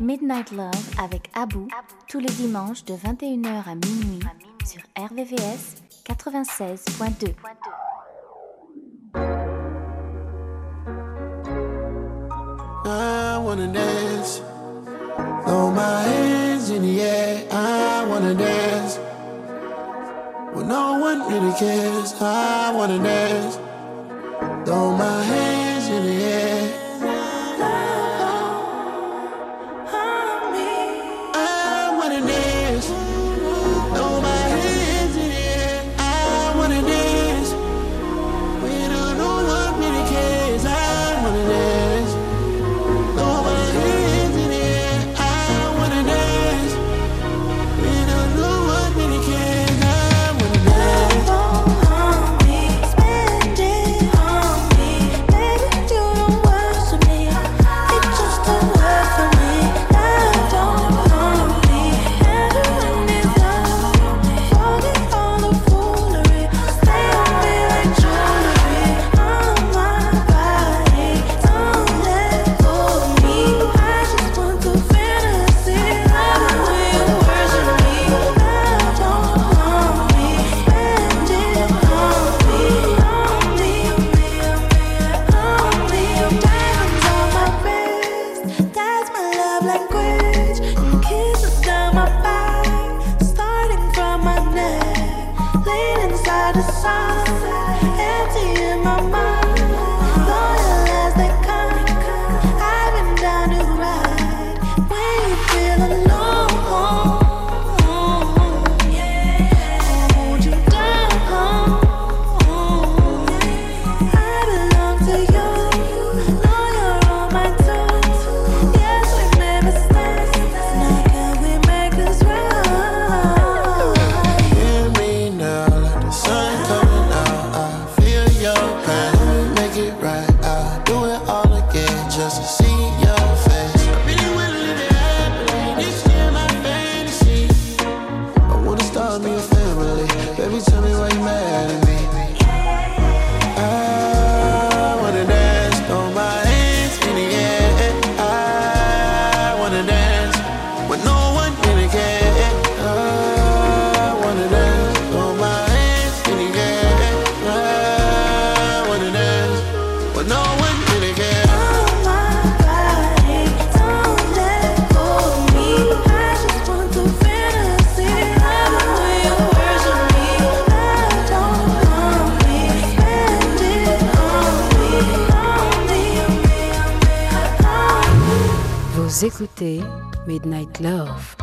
Midnight Love avec Abou tous les dimanches de 21h à minuit sur RVVS 96.2. I wanna dance. Throw my hands in the air. I wanna dance. When no one really cares, I wanna dance. Throw my hands in the air. Écoutez Midnight Love.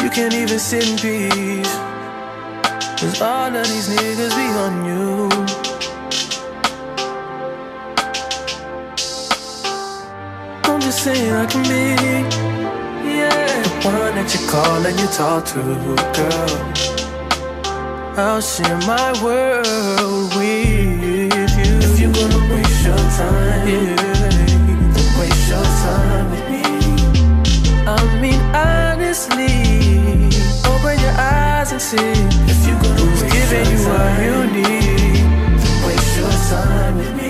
You can't even sit in peace. Cause all of these niggas be on you. I'm just saying I can be, yeah, the one that you call and you talk to, girl. I'll share my world with you. If you're gonna waste your time, yeah, waste your time with me. I mean, honestly, open your eyes and see. If you're gonna who's giving you what you need, waste your time with me.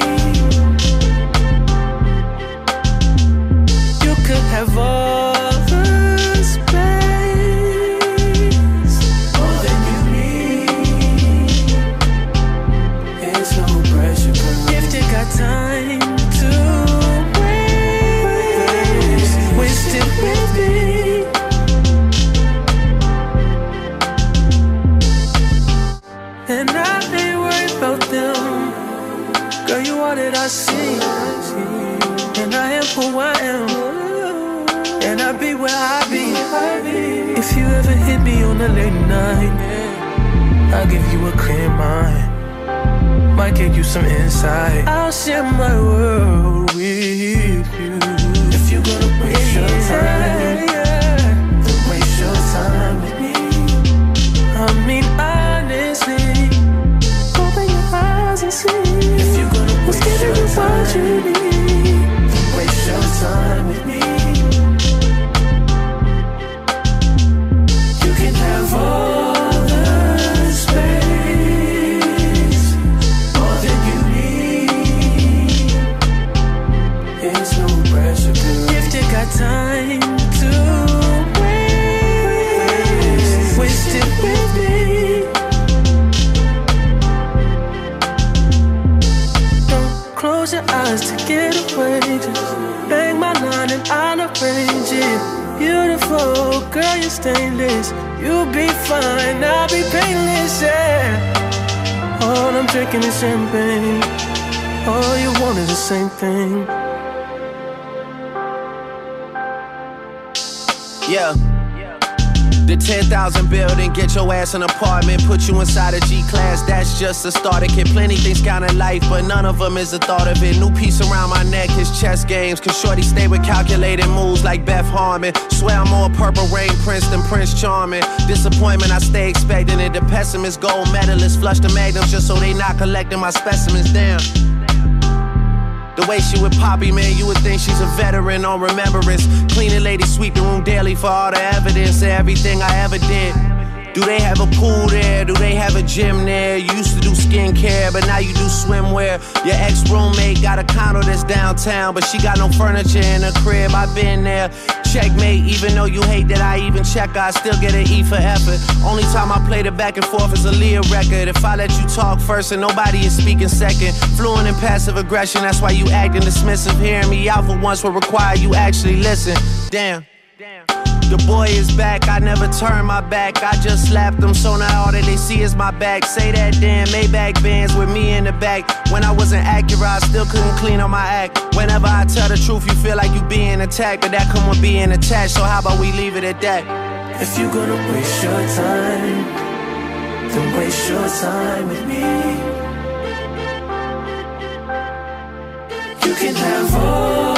Who I am. And I be where I be. If you ever hit me on a late night, I'll give you a clear mind. Might give you some insight. I'll share my world with you. If you're gonna waste your time, waste your time with me. I mean, honestly, open your eyes and see. If you're gonna waste your time, time with me. You can have all the space, all that you need. It's no pressure, girl. If you got time to waste, waste it with me. Don't close your eyes to get away. Beautiful, girl, you're stainless. You'll be fine, I'll be painless, yeah. All I'm drinking is champagne. All you want is the same thing. Yeah. The 10,000 building, get your ass an apartment, put you inside a G class, that's just a starter kit. Plenty things count in life, but none of them is the thought of it. New piece around my neck, his chess games. Cause Shorty stay with calculated moves like Beth Harmon. Swear I'm more purple rain prince than Prince Charming. Disappointment, I stay expecting it. The pessimist, gold medalist, flush the magnums just so they not collecting my specimens. Damn. The way she with Poppy, man, you would think she's a veteran on remembrance. Cleaning lady, sweep the room daily for all the evidence of everything I ever did. Do they have a pool there? Do they have a gym there? You used to do skincare, but now you do swimwear. Your ex roommate got a condo that's downtown, but she got no furniture in her crib. I've been there. Checkmate, even though you hate that I even check, I still get an E for effort. Only time I played it back and forth is a Leah record. If I let you talk first and nobody is speaking second, fluent in passive aggression, that's why you acting dismissive. Hearing me out for once will require you actually listen. Damn. The boy is back, I never turn my back. I just slapped them, so now all that they see is my back. Say that damn Maybach bands with me in the back. When I wasn't accurate, I still couldn't clean up my act. Whenever I tell the truth, you feel like you being attacked, but that come with being attached. So how about we leave it at that? If you're gonna waste your time, then waste your time with me. You can have all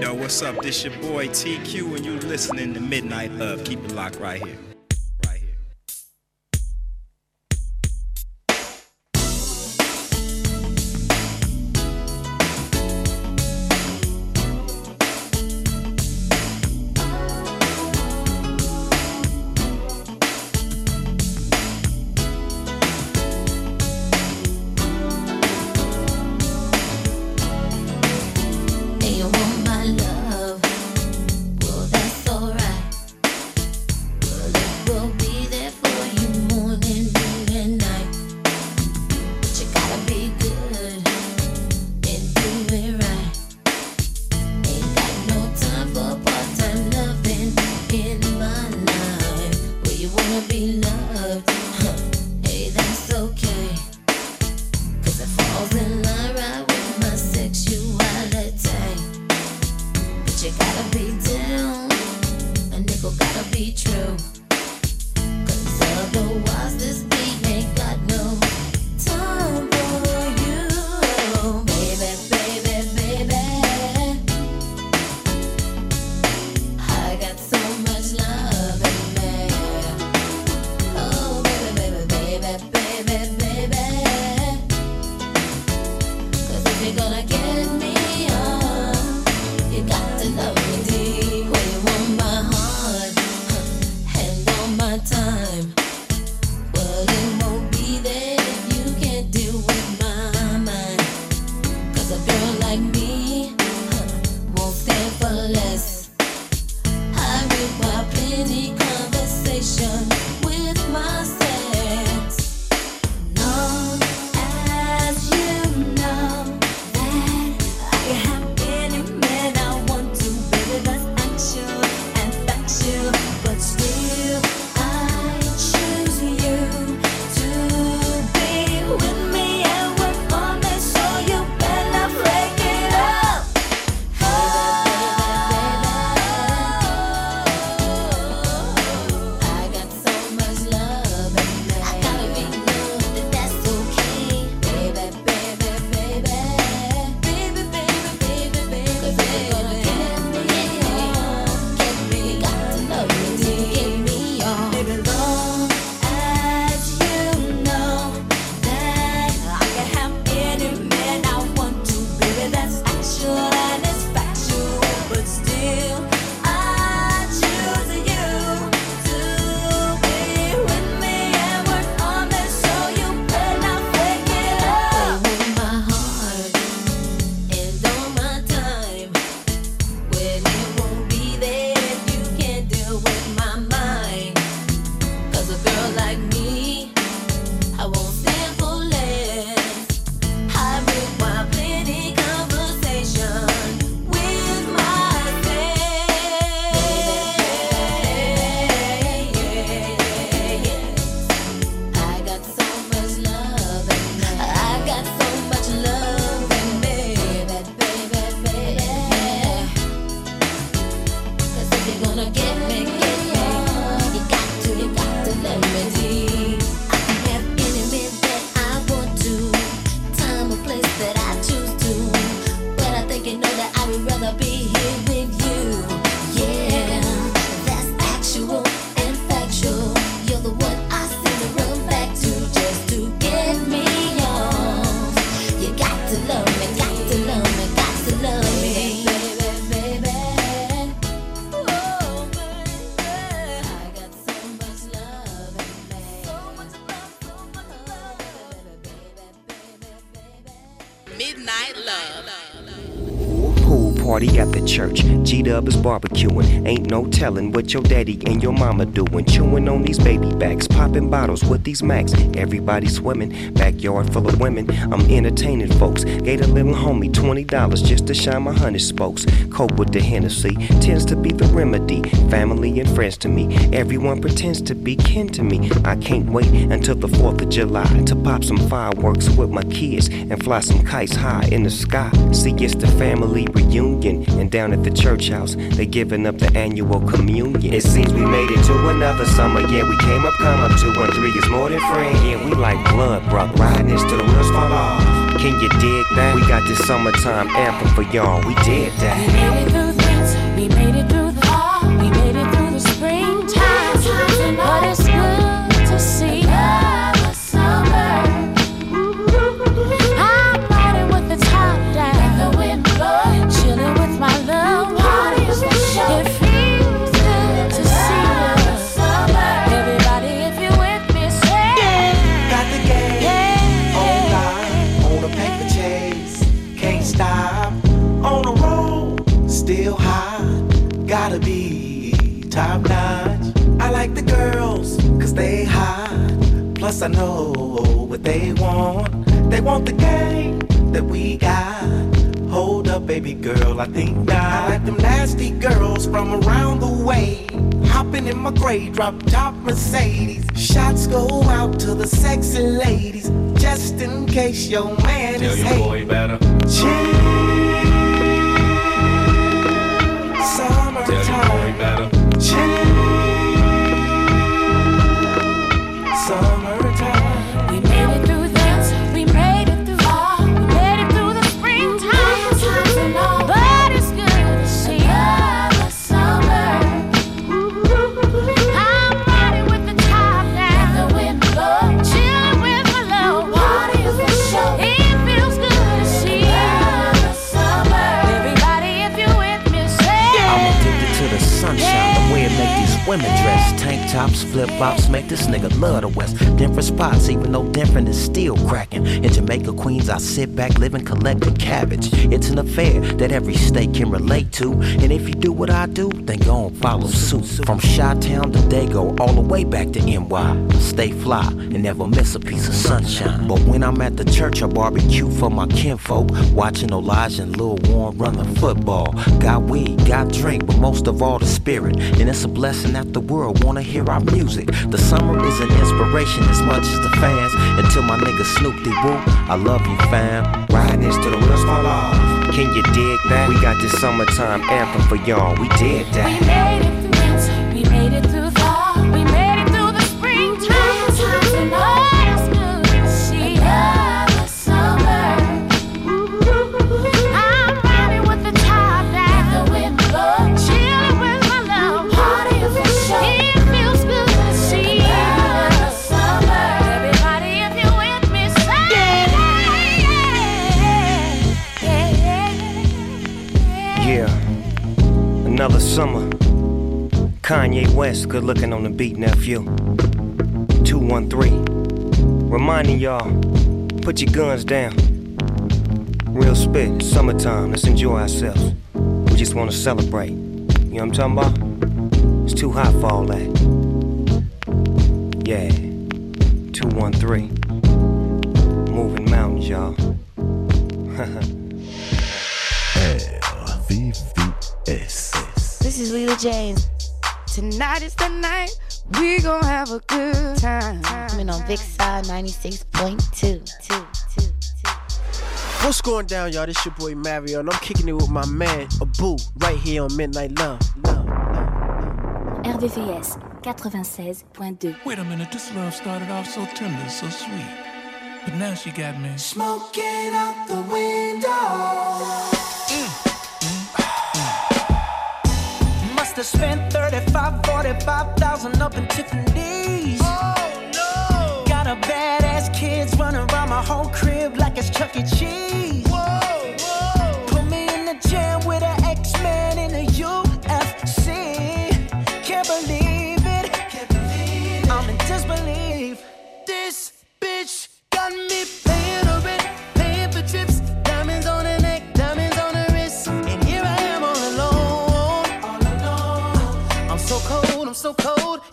Yo, what's up? This your boy TQ, and you listening to Midnight Love. Keep it locked right here. Is barbecuing. Ain't no telling what your daddy and your mama doing. Chewing on these baby backs, popping bottles with these max. Everybody swimming, backyard full of women. I'm entertaining folks. Gave a little homie $20 just to shine my honey spokes. Cope with the Hennessy tends to be the remedy. Family and friends to me. Everyone pretends to be kin to me. I can't wait until the 4th of July to pop some fireworks with my kids and fly some kites high in the sky. See, it's the family reunion reunion. And down at the church house, they giving up the annual communion. It seems we made it to another summer. Yeah, we came up, come up. Two and three is more than friends. Yeah, we like blood, bruh. Riding this till the wheels fall off. Can you dig that? We got this summertime anthem for y'all. We did that. I know what they want. They want the game that we got. Hold up, baby girl, I think not. I like them nasty girls from around the way. Hopping in my gray drop top Mercedes. Shots go out to the sexy ladies. Just in case your man Tell is your hate. boy better. Chill. Summertime. Tell your boy better. Tops, flip flops, make this nigga love the West. Different spots, even though different is still cracking. In Jamaica, Queens, I sit back, living, collecting cabbage. It's an affair that every state can relate to. And if you do what I do, then go and follow suit. From Chi Town to Dago, all the way back to NY. Stay fly and never miss a piece of sunshine. But when I'm at the church, I barbecue for my kinfolk. Watching Elijah and Lil Warren run the football. Got weed, got drink, but most of all the spirit. And it's a blessing that the world wanna hear our music. The summer is an inspiration as much as the fans. Until my nigga Snoop D Woo, I love you, fam. Riding this the wheels fall off. Can you dig that? We got this summertime anthem for y'all. We did that. Another summer. Kanye West, good looking on the beat, nephew. 213. Reminding y'all, put your guns down. Real spit, summertime, let's enjoy ourselves. We just wanna celebrate. You know what I'm talking about? It's too hot for all that. Yeah. 213. Moving mountains, y'all. RVVS. This is Lila James. Tonight is the night. We gon' have a good time. Coming on Vixar 96.2. What's going down, y'all? This your boy Mario, and I'm kicking it with my man Abou right here on Midnight Love. Love. RVVS 96.2. Wait a minute, this love started off so tender, so sweet. But now she got me. Smoking out the window. Must have spent 35, 45,000 up in Tiffany's. Oh no! Got a badass kids running around my whole crib like it's Chuck E. Cheese. so cold.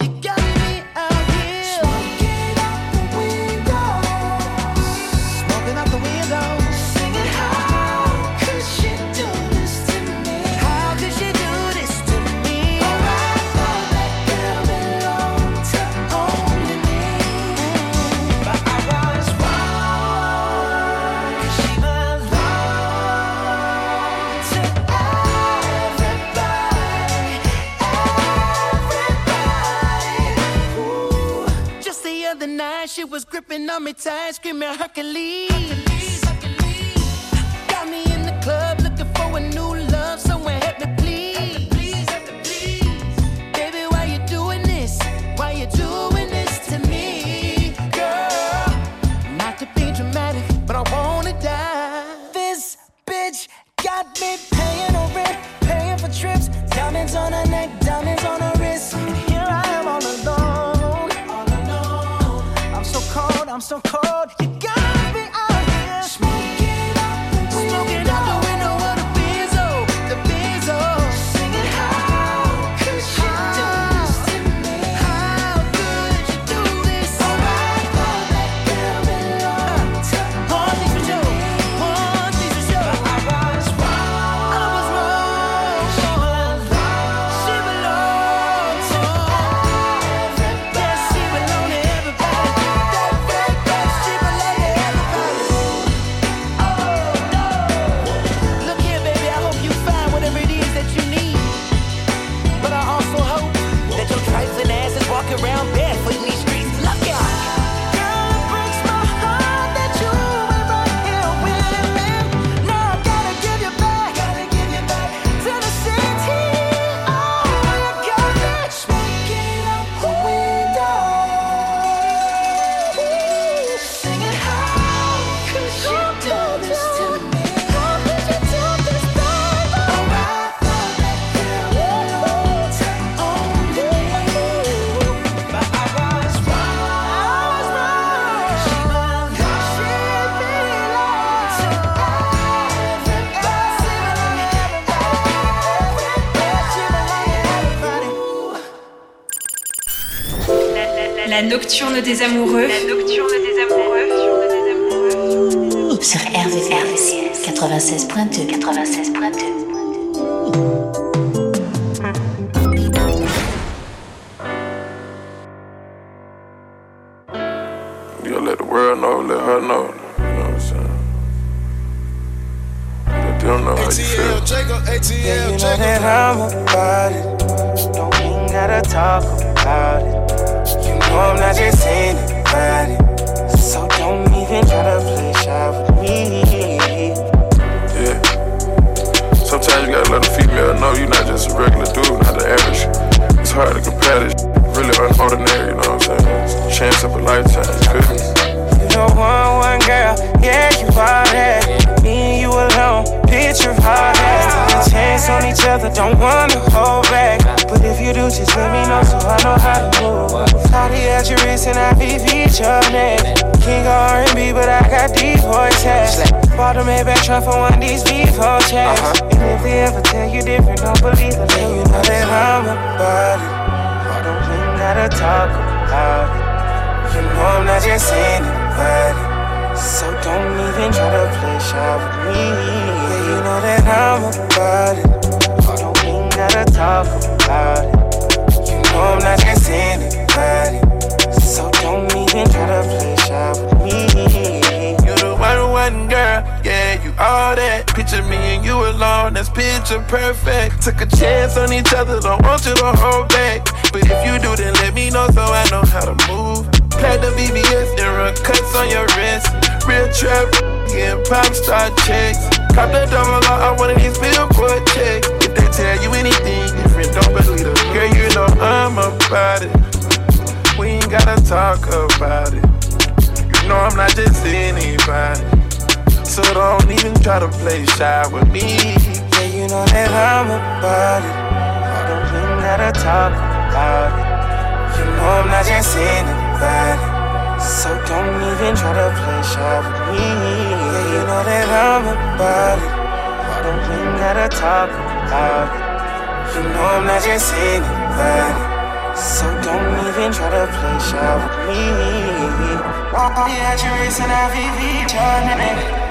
Sitting on me tight, screaming Hercules. Hercules, Hercules. Got me in the club looking for a new don't call nocturne des amoureux. play shy with me. Yeah, you know that I'm about it. I don't even gotta talk about it. You know I'm not just anybody. So don't even try to play shy with me. Yeah, you know that I'm about it. I don't even gotta talk about it. You know I'm not just anybody. So don't even try to play shy with me. Oh, yeah, you're racing IVV, John,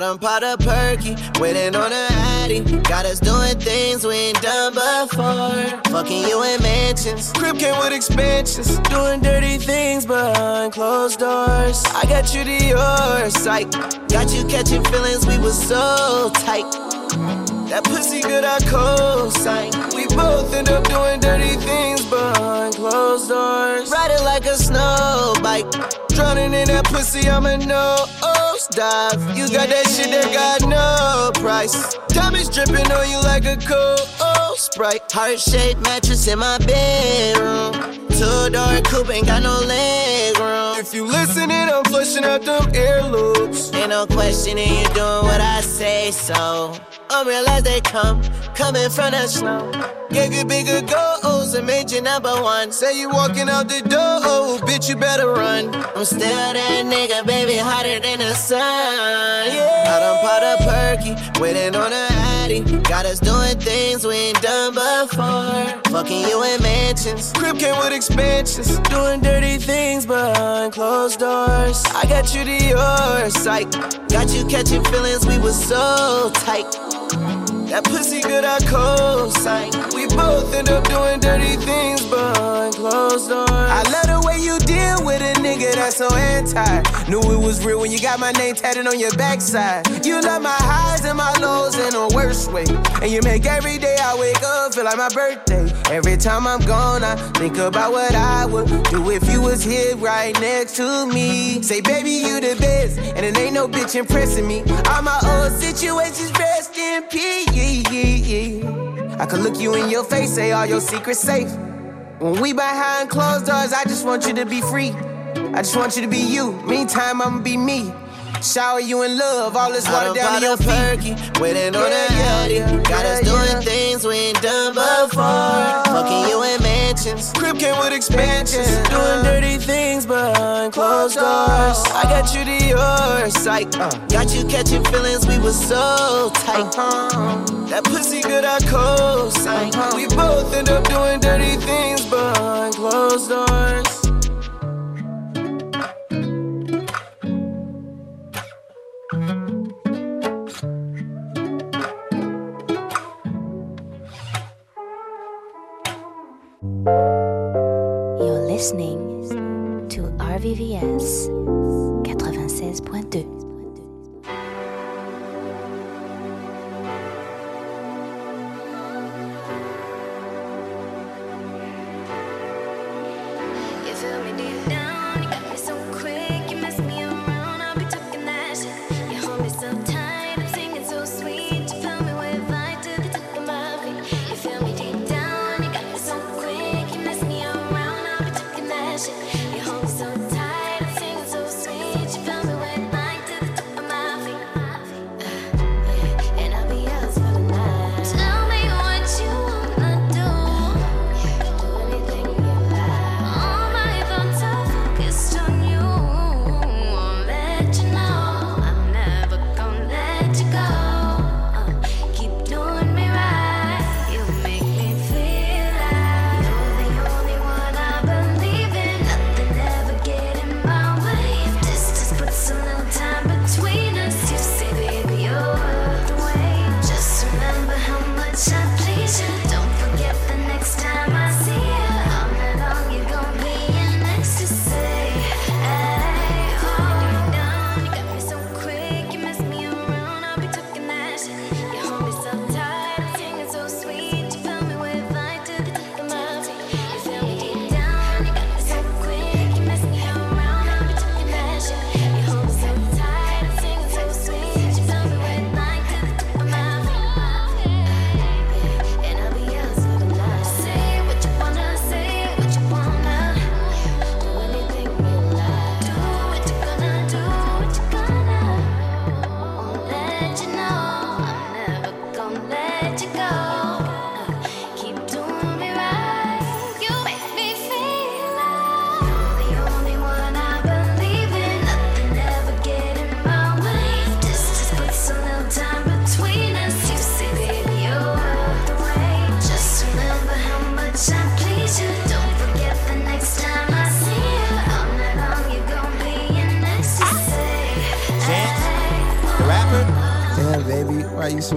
I done popped a perky, waiting on a addy. Got us doing things we ain't done before. Fucking you in mansions. Crib came with expansions. Doing dirty things behind closed doors. I got you to your sight. Got you catching feelings, we was so tight. That pussy good, I co-sign. We both end up doing dirty things behind closed doors. Riding like a snow bike. Drowning in that pussy, I'm a nose dive. You got that shit that got no price. Diamonds dripping on you like a cold sprite. Heart shaped mattress in my bedroom. Two door coupe ain't got no leg room. If you listening, I'm flushing out them earlobes. Ain't no questioning, you doing what I say so. I'm real as they come, coming from the snow. Gave you bigger goals and made you number one. Say you walking out the door, oh, bitch, you better run. I'm still that nigga, baby, hotter than the sun. Yeah. I done popped a perky, waiting on a addy. Got us doing things we ain't done before. Fucking you in mansions. Crib came with expansions. Doing dirty things behind closed doors. I got you to your sight. Got you catching feelings, we were so tight. That pussy good, I co-sign. We both end up doing dirty things behind closed doors. I love the way you deal with a nigga that's so anti. Knew it was real when you got my name tatted on your backside. You love my highs and my lows in a worse way. And you make every day I wake up feel like my birthday. Every time I'm gone, I think about what I would do if you was here right next to me. Say, baby, you the best, and it ain't no bitch impressing me. All my old situations rest in peace. I could look you in your face, say all your secrets safe. When we behind closed doors, I just want you to be free. I just want you to be you. Meantime, I'ma be me. Shower you in love, all this water down to your feet. Perky, waiting on a yachty. Got us doing things we ain't done before. Fucking you in mansions. Crib came with expansions. Doing dirty things behind closed doors. I got you to your sight. Uh. Got you catching feelings, we was so tight. Uh-huh. That pussy good, I co-sign. Uh-huh. We both end up doing dirty things behind closed doors. You're listening to RVVS 96.2.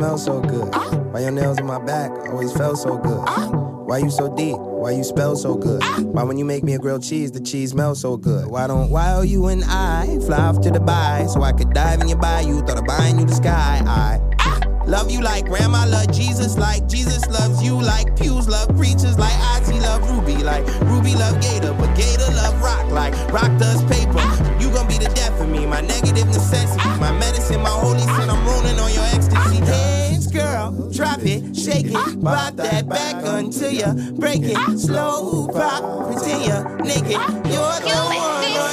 smell so good? Why your nails on my back always felt so good? Why you so deep? Why you spell so good? Why when you make me a grilled cheese, the cheese smells so good? Why don't why are you and I fly off to Dubai so I could dive in your bayou? Thought of buying you the sky. I Love you like grandma love Jesus, like Jesus loves you, like pews love preachers, like Ozzy love Ruby, like Ruby love Gator, but Gator love rock, like rock does paper. You gonna be the death of me, my negative necessity, my medicine, my holy sin. I'm rolling on your ecstasy. Drop it, shake it, pop that back until you break it. Slow pop, pretend you're naked. You're the one,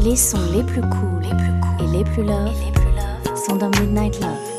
Les sons les plus cool, les plus et les plus love, sont dans Midnight Love.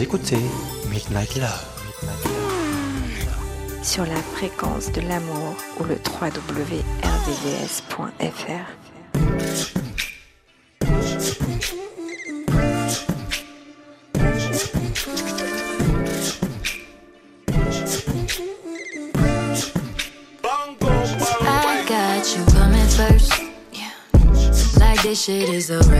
Vous écoutez Midnight Love. Sur la fréquence de l'amour ou le www.rdvs.fr. I got you coming first. Yeah. Like this shit is a.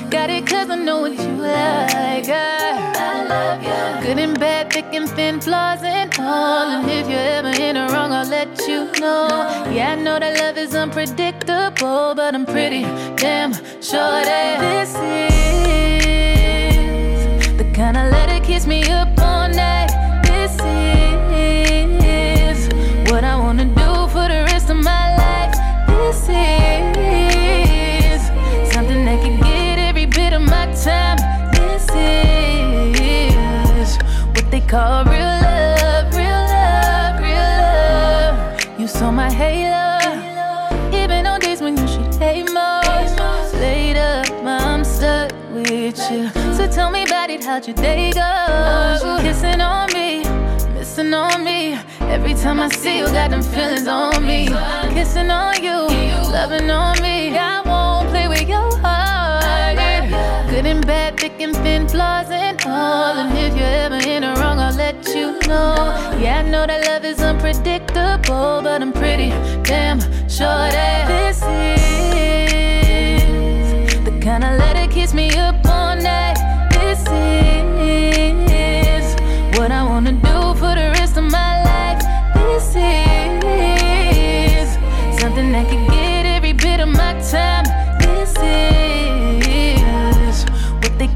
Got it cause I know what you like. I, I love you. Good and bad, thick and thin, flaws and all. And if you're ever in the wrong, I'll let you know. Yeah, I know that love is unpredictable, but I'm pretty damn sure that this is what they call real love, real love, real love. You saw my halo, even on days when you should hate most. Later, I'm stuck with you. So tell me about it, how'd your day go? Kissing on me, missing on me. Every time I see you, got them feelings on me. Kissing on you, loving on me. Bad, thick and thin, flaws and all. And if you're ever in the wrong, I'll let you know. Yeah, I know that love is unpredictable, but I'm pretty damn sure that this is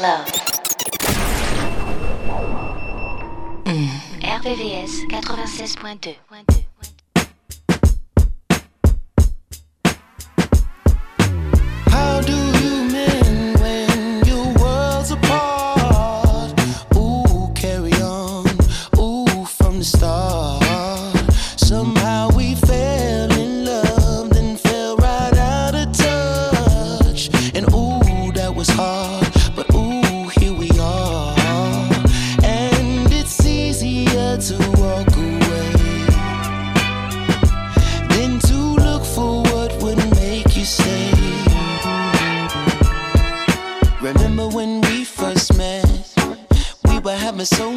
Love. RVVS 96.2. promise so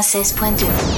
Princess Pointue.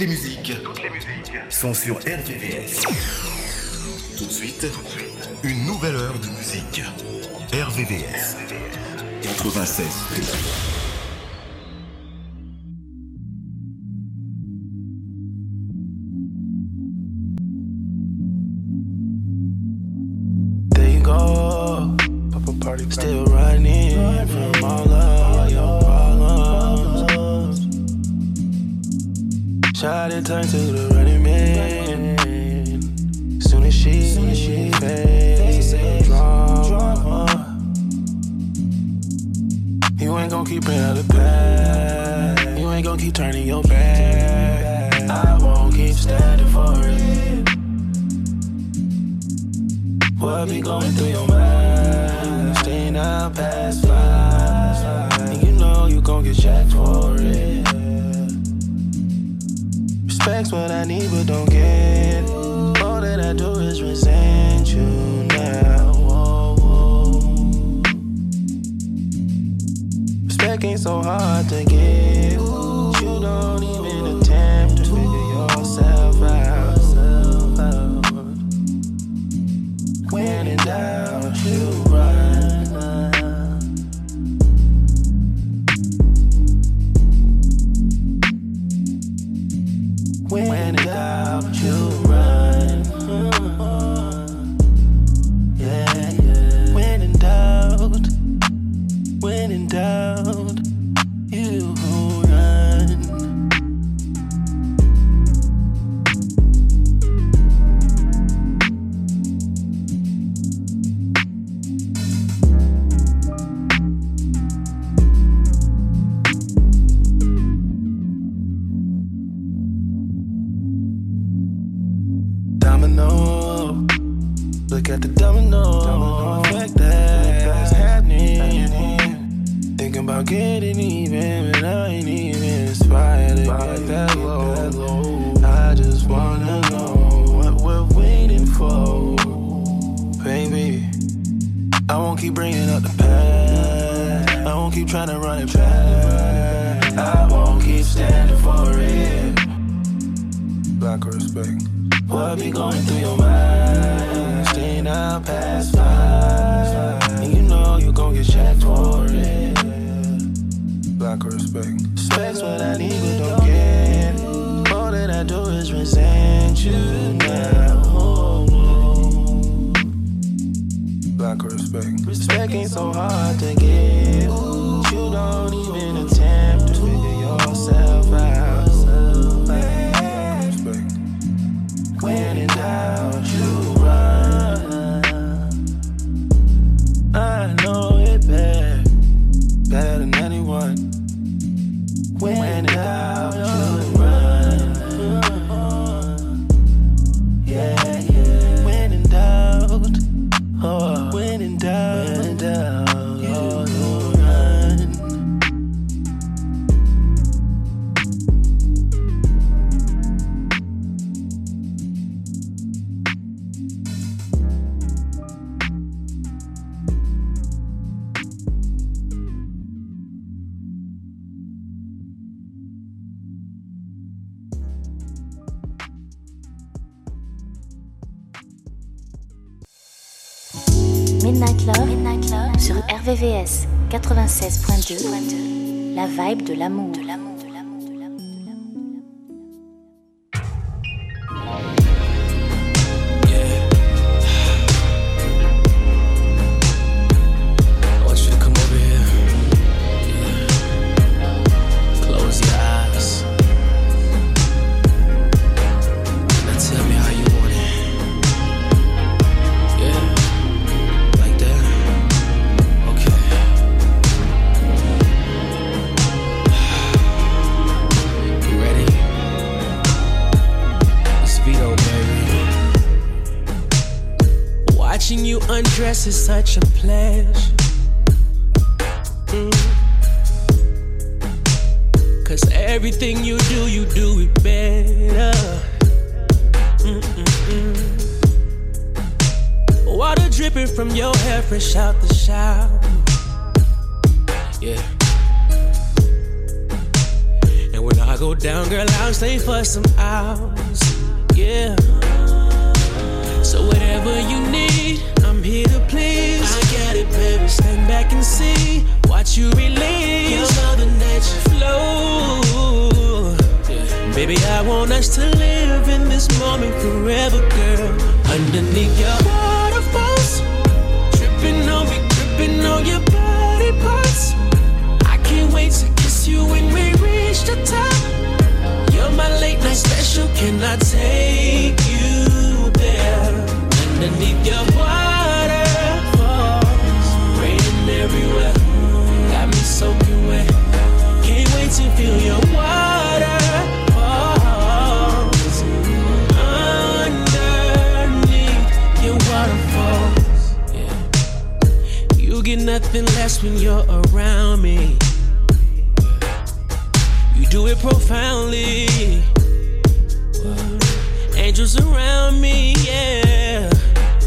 les musiques, toutes les musiques sont sur RVVS. Tout de suite, une nouvelle heure de musique. RVVS 96. like the domino effect that's happening. Thinking about getting even, but I ain't even inspired to get that low. I just wanna know what we're waiting for, baby. I won't keep bringing up the past. I won't keep trying to run it back. I won't keep standing for it. Lack of respect. What be going through your mind? down past five. And you know you gon' get checked for it. Lack of respect. Respect's what I need, but don't get it. All that I do is resent you now. Lack of respect. Respect ain't so hard to get. You don't even. RVVS 96.2 La vibe. De l'amour. this is such a pleasure. Mm. Cause everything you do, you do it better. Mm-mm-mm. Water dripping from your hair, fresh out the shower. Yeah. And when I go down, girl, I'll stay for some hours. underneath your best when you're around me. You do it profoundly. Angels around me, yeah.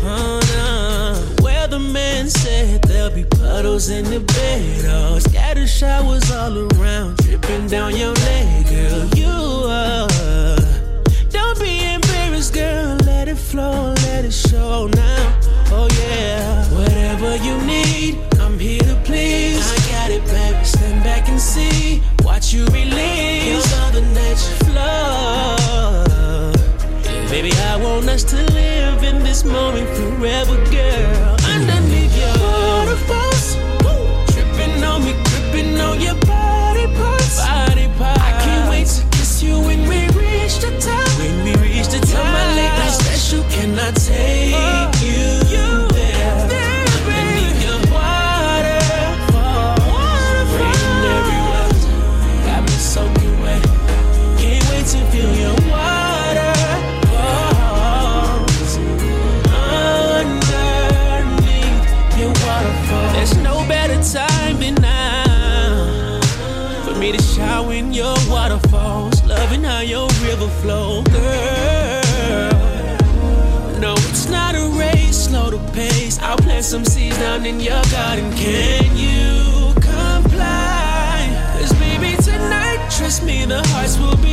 Uh-huh. Oh, no. man said there'll be puddles in the bed. Oh, scattered showers all around, dripping down your legs. some seeds down in your garden. Can you comply? Cause baby, tonight, trust me, the hearts will be.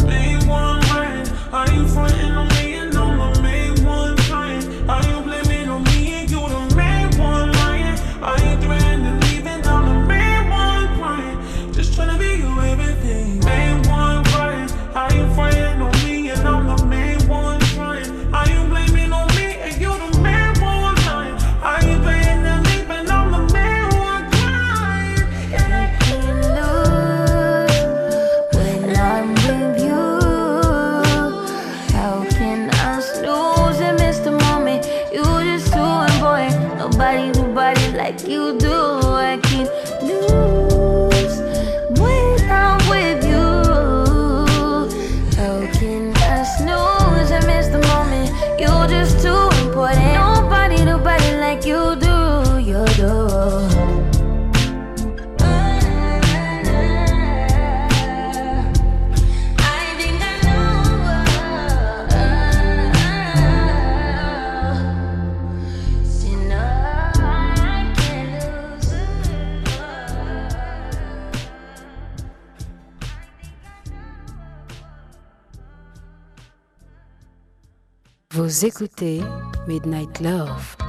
Écoutez Midnight Love.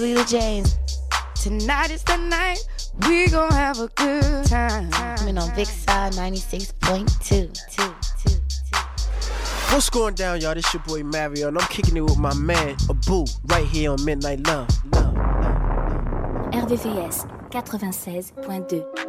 Lila James. Tonight is the night. We gon' have a good time. Coming on Vixar 96.2. What's going down, y'all? This your boy Mario, and I'm kicking it with my man Abou right here on Midnight Love. Love, love, love. RVVS 96.2.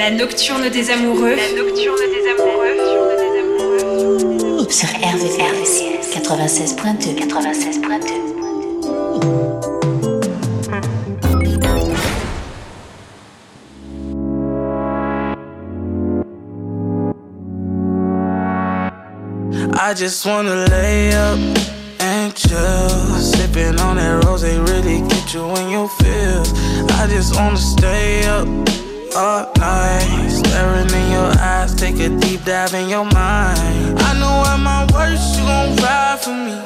La nocturne des amoureux. La nocturne des amoureux. Sur RVRVCS 96.2 96.2 I just wanna lay up and chill. Sipping on that rose, they really get you in your feels. I just wanna stay up, up take a deep dive in your mind. I know at my worst, you gon' ride for me.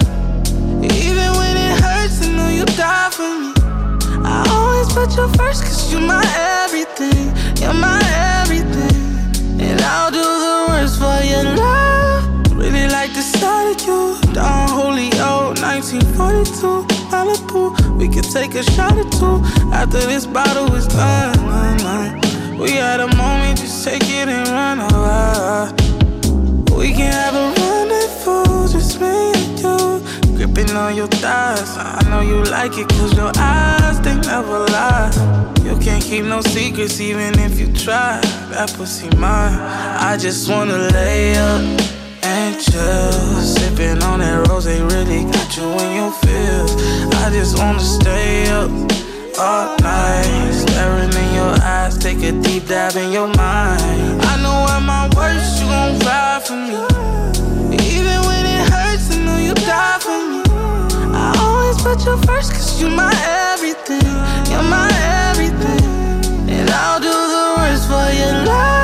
Even when it hurts, I know you die for me. I always put you first, cause you my everything. You're my everything. And I'll do the worst for your love. Really like the sight of you. Don Julio, 1942. Malibu, we can take a shot or two after this bottle is done. We had a moment, just take it and run away. We can have a rendezvous, just me and you. Gripping on your thighs, I know you like it, cause your eyes, they never lie. You can't keep no secrets, even if you try. That pussy mine. I just wanna lay up and chill. Sipping on that rose, they really got you in your feels. I just wanna stay up all night Staring in your eyes, take a deep dive in your mind. I know at my worst, you gon' ride for me. Even when it hurts, I know you die for me. I always put you first, cause you're my everything. You're my everything. And I'll do the rest for your love.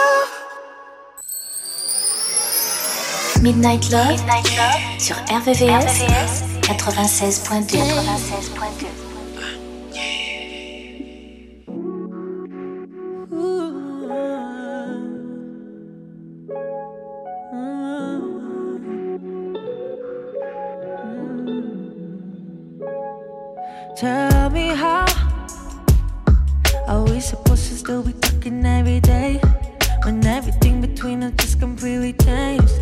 Midnight Love, Midnight Love sur RVVS, 96.2. Tell me how are we supposed to still be talking every day when everything between us just completely changed?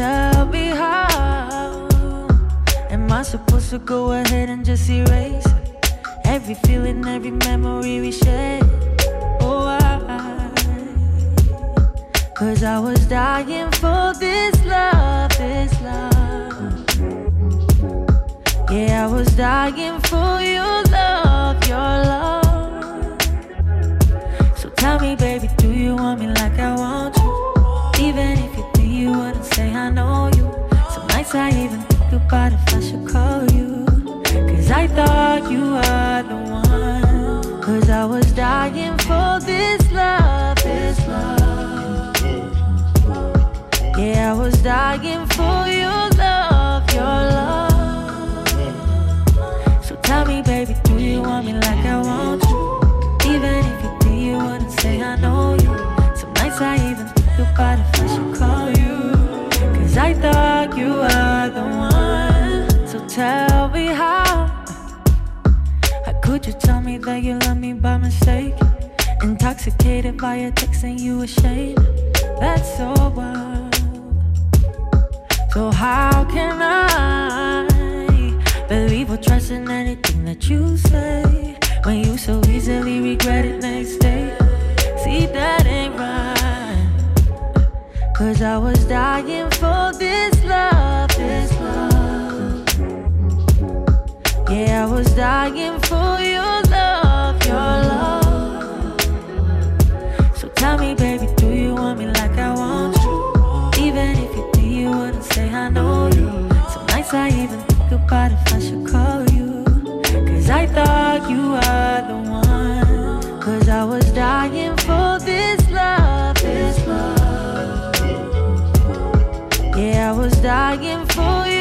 Tell me how am I supposed to go ahead and just erase every feeling, every memory we shared? Oh, I Cause I was dying for this love, this love. Yeah, I was dying for your love, your love. So tell me, baby, do you want me like I want say I know you. Some nights I even think about if I should call you. Cause I thought you were the one. Cause I was dying for this love, this love. Yeah, I was dying for your love, your love. So tell me, baby, do you want me like I want you? Even if you do, you wouldn't say I know you. Some nights I even think about if I should call I thought you were the one. So tell me how. How could you tell me that you love me by mistake? Intoxicated by your text and you ashamed. That's so wild. So how can I believe or trust in anything that you say when you so easily regret it next day? See that ain't right. Cause I was dying for this love, this love. Yeah, I was dying for your love, your love. So tell me, baby, do you want me like I want you? Even if you do, you wouldn't say I know you. Some nights I even think about if I should call you. Cause I thought you were the one. Cause I was dying Yeah, I was dying for your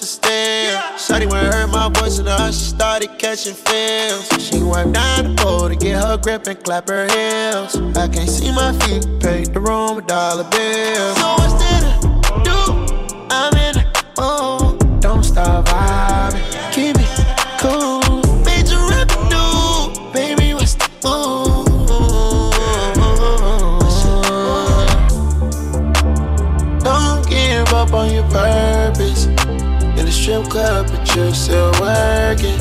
just a stare. Yeah. Shawty when heard my voice in her, she started catching feels. She went down the pole to get her grip and clap her heels. I can't see my feet, paint the room with dollar bills. So what's dinner? woke up, but you're still working.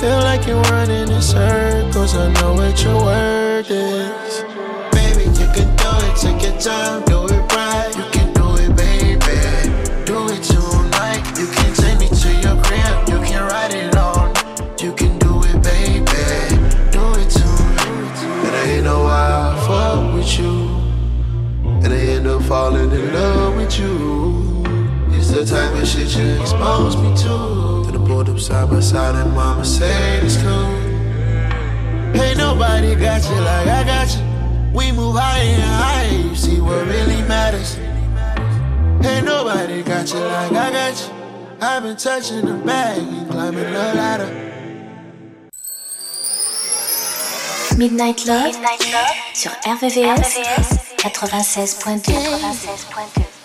Feel like you're running in circles, I know what your work is. Baby, you can do it, take your time. type of shit you expose me to. Then I pulled up side by side and mama my it's cool. Ain't nobody got you like I got you. We move higher and higher, you see what really matters. Ain't nobody got you like I got you. I've been touching the bag and climbing the ladder. Midnight Love, Midnight Love sur RVVS, RVVS 96.2. 96.2.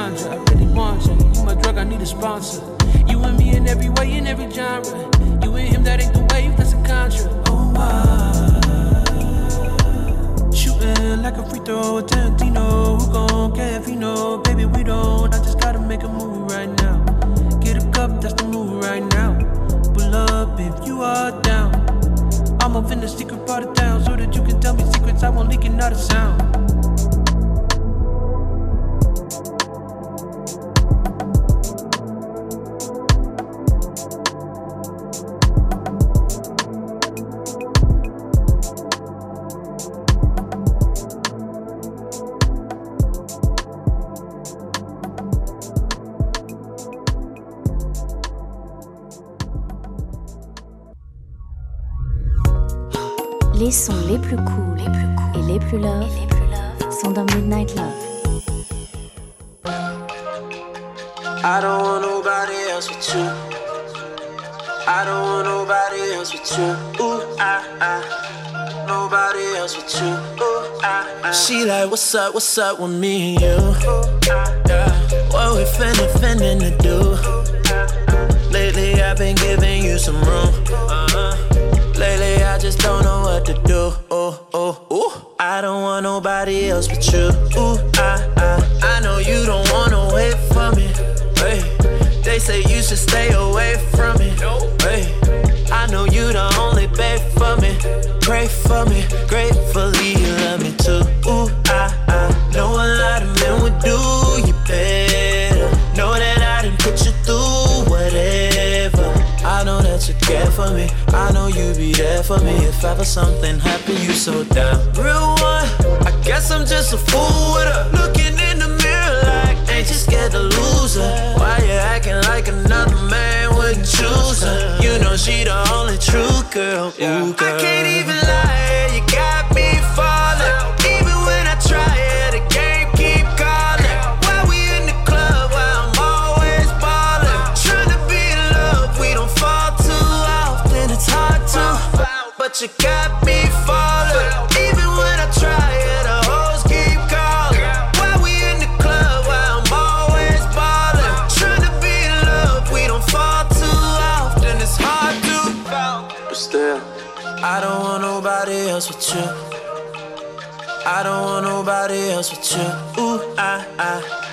Sandra. I really want you. You my drug, I need a sponsor. You and me in every way, in every genre. You and him, that ain't the wave, that's a contra. Oh, wow. Ah. Shooting like a free throw, Tarantino. Who gon' care if you know? Baby, we don't. I just gotta make a move right now. Get a cup, that's the move right now. Pull up if you are down. I'm up in the secret part of town so that you can tell me secrets. I won't leak another sound. Cool et les plus love, sont dans Midnight Love. I don't want nobody else with you. I don't want nobody else with you. Ooh, I, I. Nobody else with you. Ooh, I, I. She like, what's up, what's up with me and you? Yeah. What we finna, finna to do? Lately I've been giving you some room. Uh-huh. Lately I just don't know what to do. I don't want nobody else but you. Ooh, I, I. I know you don't wanna wait for me. Hey, they say you should stay away from me. Hey, I know you the only babe for me. Pray for me, gratefully care for me. I know you be there for me. If ever something happened, you so down. Real one, I guess I'm just a fool with her. Looking in the mirror like, ain't you scared to lose her? Why you acting like another man wouldn't choose her? You know she the only true girl. Ooh, girl. I can't even lie, you got me falling. You got me falling. Even when I try it, the hoes keep calling. Why we in the club where I'm always ballin'? Tryna be in love, we don't fall too often. It's hard to, but still, I don't want nobody else with you. I don't want nobody else with you. Ooh, I, I.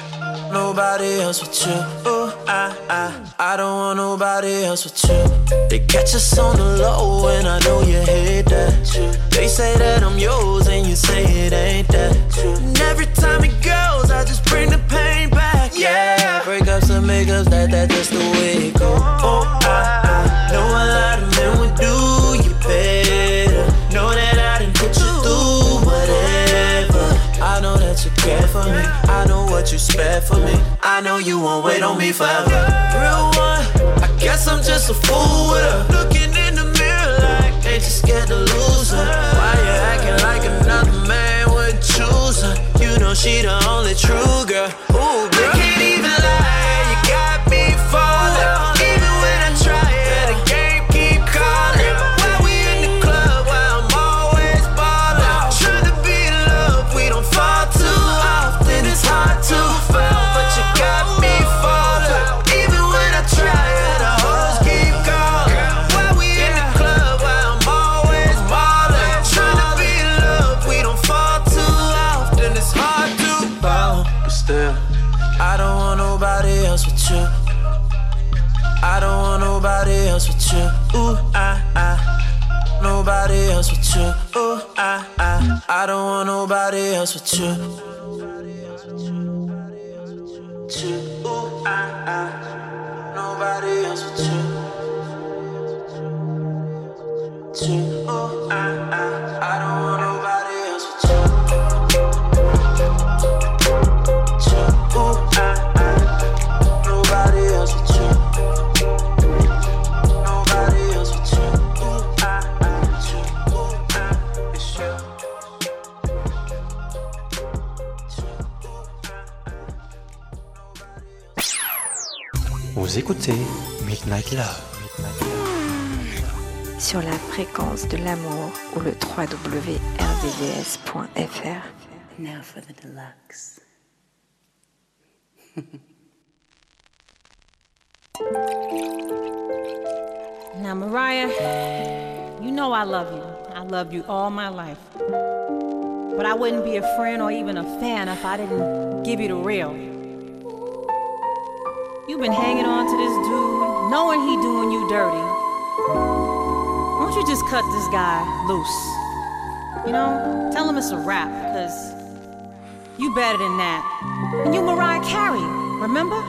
Nobody else with you. Ooh, I, I. I don't want nobody else with you. They catch us on the low, and I know you hate that. They say that I'm yours, and you say it ain't that. And every time it goes, I just bring the pain back. Yeah, breakups and makeups, that that just the way it go. Oh, I, I know a lot of men would do you better. Know that I didn't put you that you care for me. I know what you spare for me. I know you won't wait on me forever. Real one, I guess I'm just a fool with her. Looking in the mirror like, ain't you scared to lose her? Why you acting like another man would choose her? You know she the only true girl. Ooh, girl. Nobody else with you. Ooh, I, I. I don't want nobody else with you. Ooh, I, I. Nobody else with you. Ooh, I, I. I don't want nobody Vous écoutez Midnight Love. Sur la fréquence de l'amour ou le www.rdvs.fr. Now for the deluxe. now, Mariah, you know I love you. I love you all my life. But I wouldn't be a friend or even a fan if I didn't give you the real. You've been hanging on to this dude, knowing he doing you dirty. Why don't you just cut this guy loose? You know, tell him it's a wrap, because you better than that. And you Mariah Carey, remember?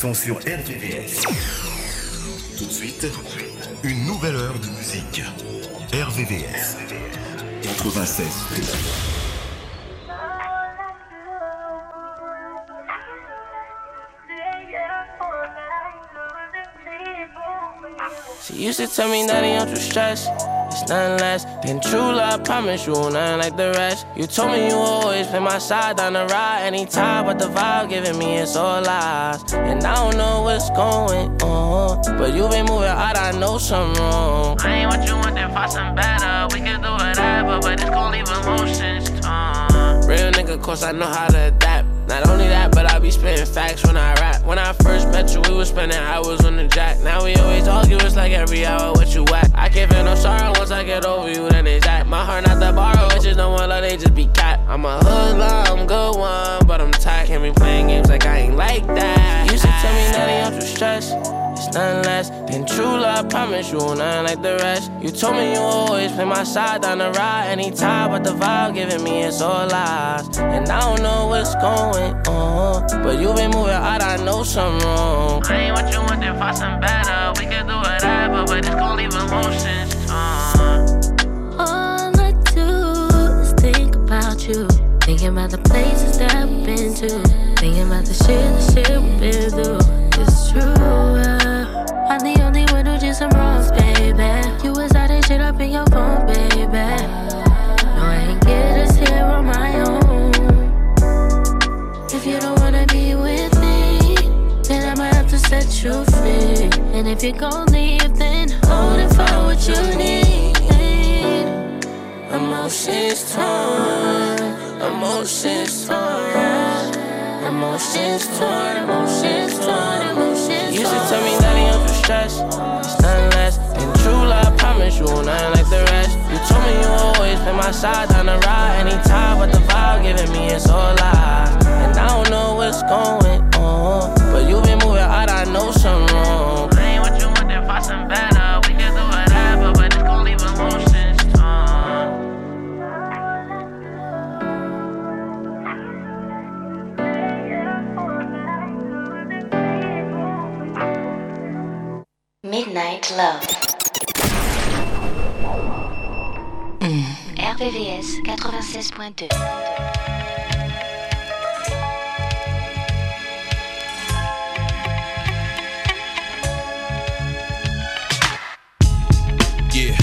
Sont sur RVVS. Tout de suite, une nouvelle heure de musique. RVVS. 96. She used to tell me that I'm too stressed. It's nothing less than true love. Promise you, nothing like the rest. You told me you always play my side down the ride anytime, but the vibe giving me is all lies. And I don't know what's going on, but you been moving out. I know something wrong. I ain't what you want, then find some better. We can do whatever, but it's gon' leave emotions torn. Real nigga, course I know how to adapt. Not only that, be spitting facts when I rap. When I first met you, we was spending hours on the jack. Now we always argue, it's like every hour what you at. I can't feel no sorrow once I get over you, then it's at. My heart not to borrow, it's just no one love, they just be cat. I'm a hoodlum, I'm good one, but I'm tired. Can't be playing games like I ain't like that. You should tell me that I'm too stressed. It's nothing less than true love. Promise you, nothing like the rest. You told me you always play my side down the ride anytime, but the vibe giving me is all lies. And I don't know what's going on, but you been moving out. I know something wrong. I ain't what you want, then find some better. We can do whatever, but it's gon' leave emotions torn. All I do is think about you. Thinking about the places that I've been to. Thinking about the shit, the shit we've been through. It's true. I'm the only one who did some wrongs, baby. You was out that shit up in your phone, baby. No, I ain't get us here on my own. If you don't wanna be with me, then I might have to set you free. And if you're gonna leave, then hold it for what you need. Emotions torn, emotions torn, emotions torn, emotions torn. Emotions torn. You to tell me that I'm too stressed, it's nothing less than true love. Promise you, nothing like the rest. You told me you always been my side down the ride anytime, but the vibe giving me is all lie, and I don't know what's going on, but you been moving out, I know something wrong. I ain't what you want, then find some better. Midnight Love. Mm. RVVS 96.2. Yeah,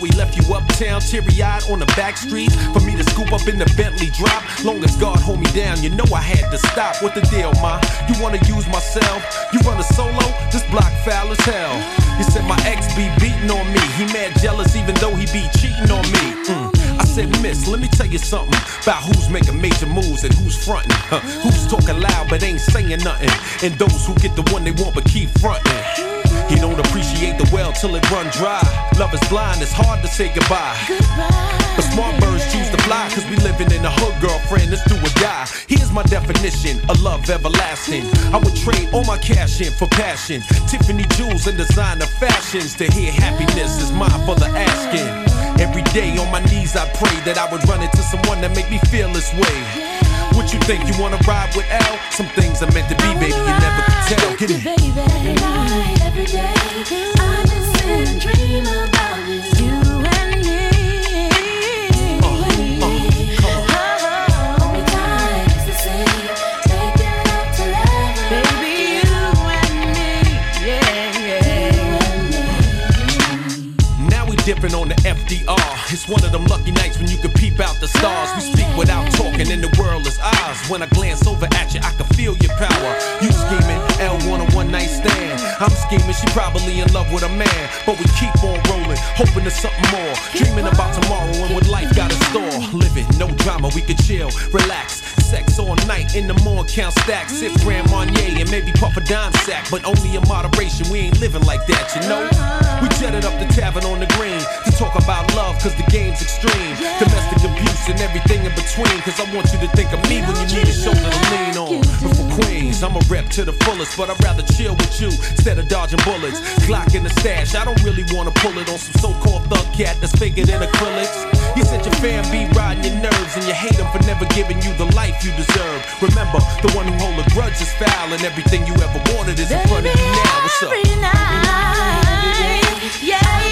he left you uptown, teary eyed on the back street. For me to scoop up in the Bentley drop. Long as God hold me down, you know I had to stop. What the deal, ma? You wanna use myself? You run a solo? This block foul as hell. You said my ex be beating on me. He mad jealous even though he be cheating on me. Mm. I said, Miss, let me tell you something about who's making major moves and who's fronting. Huh? Who's talking loud but ain't saying nothing. And those who get the one they want but keep fronting. He don't appreciate the well till it run dry. Love is blind, it's hard to say goodbye. But smart birds choose to fly, cause we living in a hood, girlfriend. Let's do or die. Here's my definition of love everlasting. I would trade all my cash in for passion. Tiffany jewels and designer fashions. To hear happiness is mine for the asking. Every day on my knees, I pray that I would run into someone that make me feel this way. What you think? You wanna ride with L? Some things are meant to be, baby. You never could tell. Get it. Every night, every day, I just sit and dream about you. You and me. Only time is the same. Making love till heaven. Baby, you and me. Yeah, yeah. Now we dipping on the FDR. It's one of them lucky nights when you can peep out the stars. We speak without talking, and the world is ours. When I glance over at you, I can feel your power. You scheming, I'm scheming, she probably in love with a man. But we keep on rolling, hoping there's something more. Dreaming about tomorrow and what life got in store. Living, no drama, we could chill, relax. Sex all night in the morning, count stacks. Sip Grand Marnier and maybe puff a dime sack. But only in moderation, we ain't living like that, you know? We jetted up the tavern on the green to talk about love, cause the game's extreme. Domestic abuse and everything in between. Cause I want you to think of me when you need a shoulder to lean on. But for Queens, I'm a rep to the fullest, but I'd rather chill with you instead of dodging bullets. Glock in the stash, I don't really wanna pull it on some so called thug cat that's figured in acrylics. You said your fan be riding your nerves and you hate them for never giving you the life you deserve. Remember, the one who hold a grudge is foul, and everything you ever wanted is in front of you now. What's up? Every night. Yeah,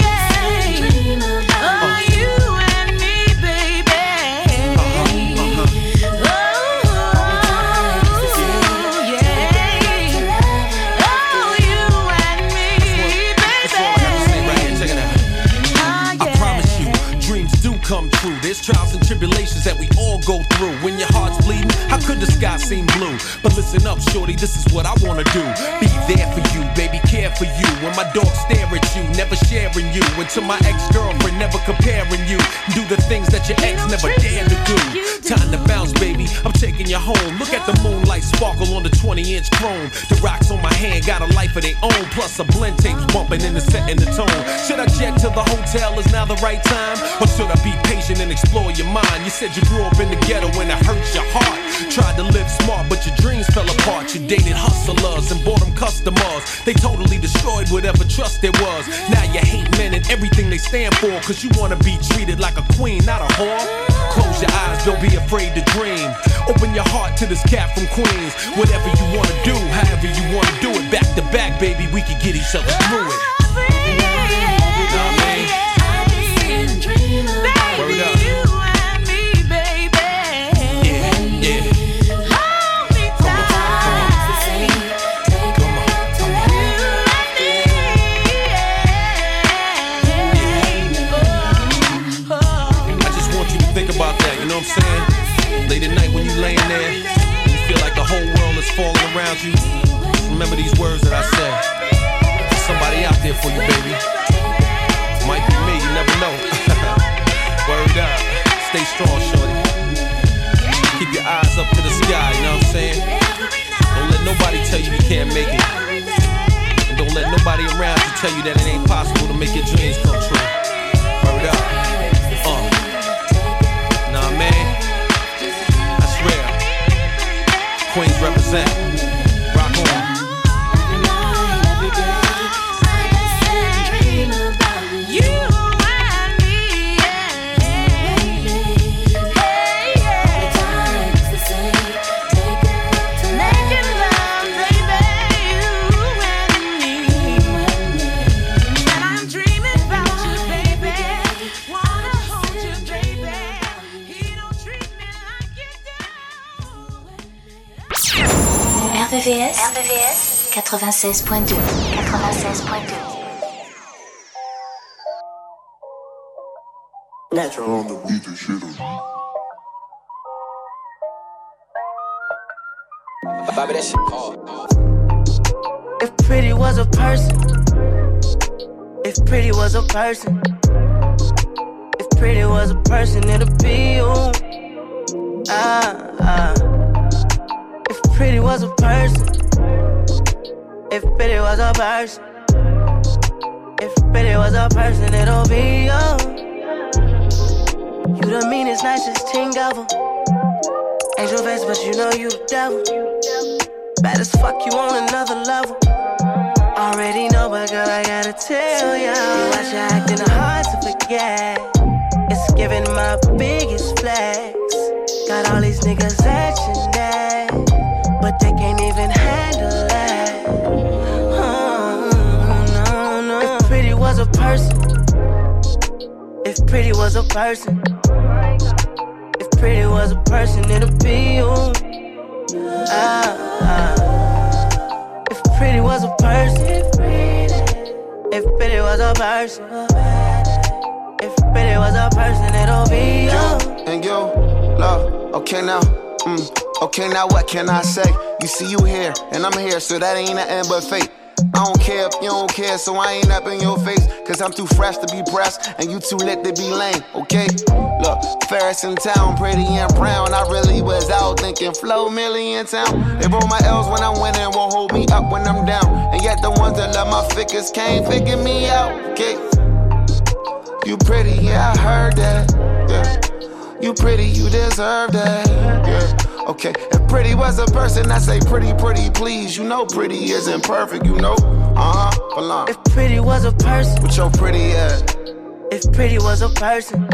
There's and tribulations that we all go through. When your heart's bleeding, how could the sky seem blue? But listen up, shorty, this is what I wanna do. Be there for you, baby, care for you. When my dogs stare at you, never sharing you. Until my ex-girlfriend, never comparing you. Do the things that your ex never dared to do. Time to bounce, baby. I'm taking you home. Look at the moonlight sparkle on the 20-inch chrome. The rocks on my hand got a life of their own. Plus a blend tapes bumping in the set and the tone. Should I jet to the hotel? Is now the right time? Or should I be patient and explore your mind? You said you grew up in the ghetto and it hurt your heart. Tried to live smart, but your dreams fell apart. You dated hustlers and bought them customers. They totally destroyed whatever trust there was. Now you hate men and everything they stand for. Cause you wanna be treated like a queen, not a whore. Close your eyes, don't be afraid to dream. Open your heart to this cat from Queens. Whatever you wanna do, however you wanna do it. Back to back, baby, we can get each other through it. Remember these words that I said. Somebody out there for you, baby. Might be me, you never know. Word up. Stay strong, shorty. Keep your eyes up to the sky, you know what I'm saying? Don't let nobody tell you you can't make it. And don't let nobody around you tell you that it ain't possible to make your dreams come true. Word up. Uh. Nah, man. That's real. Queens represent. RVVS, RVVS 96.2 96.2 Natural on the beat and shit Bobby, that shit hard. If pretty was a person, if pretty was a person, if pretty was a person, it'd be you. Ah, ah. If pretty was a person, if pretty was a person, if pretty was a person, it'll be you. You the meanest, nicest thing ever. Angel face, but you know you the devil. Bad as fuck, you on another level. Already know, but girl, I gotta tell ya. You watch you acting hard to forget. It's giving my biggest flex. Got all these niggas action that, but they can't even person, if pretty was a person, if pretty was a person, it'd be you. Ah, ah. If pretty was a person, if pretty was a person, if pretty was a person, it'll be you. and you, love. Okay now, mm, okay now what can I say? You see you here, and I'm here, so that ain't nothing but fate. I don't care if you don't care, so I ain't up in your face. Cause I'm too fresh to be pressed, and you too lit to be lame, okay? Look, Ferris in town, pretty and brown. I really was out thinking flow million town. They roll my L's when I'm winning, won't hold me up when I'm down. And yet the ones that love my figures can't figure me out, okay? You pretty, yeah, I heard that. Yeah. You pretty, you deserve that. Yeah. Okay, if pretty was a person, I say pretty, pretty, please. You know pretty isn't perfect, you know. Uh huh. Belong. If pretty was a person, With your pretty ass. if pretty was a person,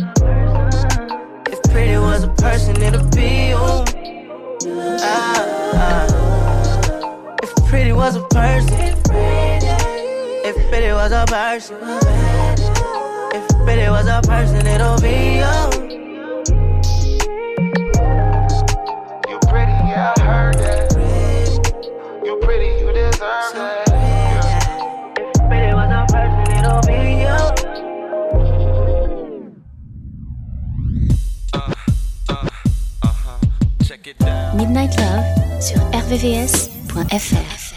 if pretty was a person, it'd be you. Ah, ah. If pretty was a person, if pretty was a person, if pretty was a person, it'll be you. You Midnight Love sur rvvs.fr.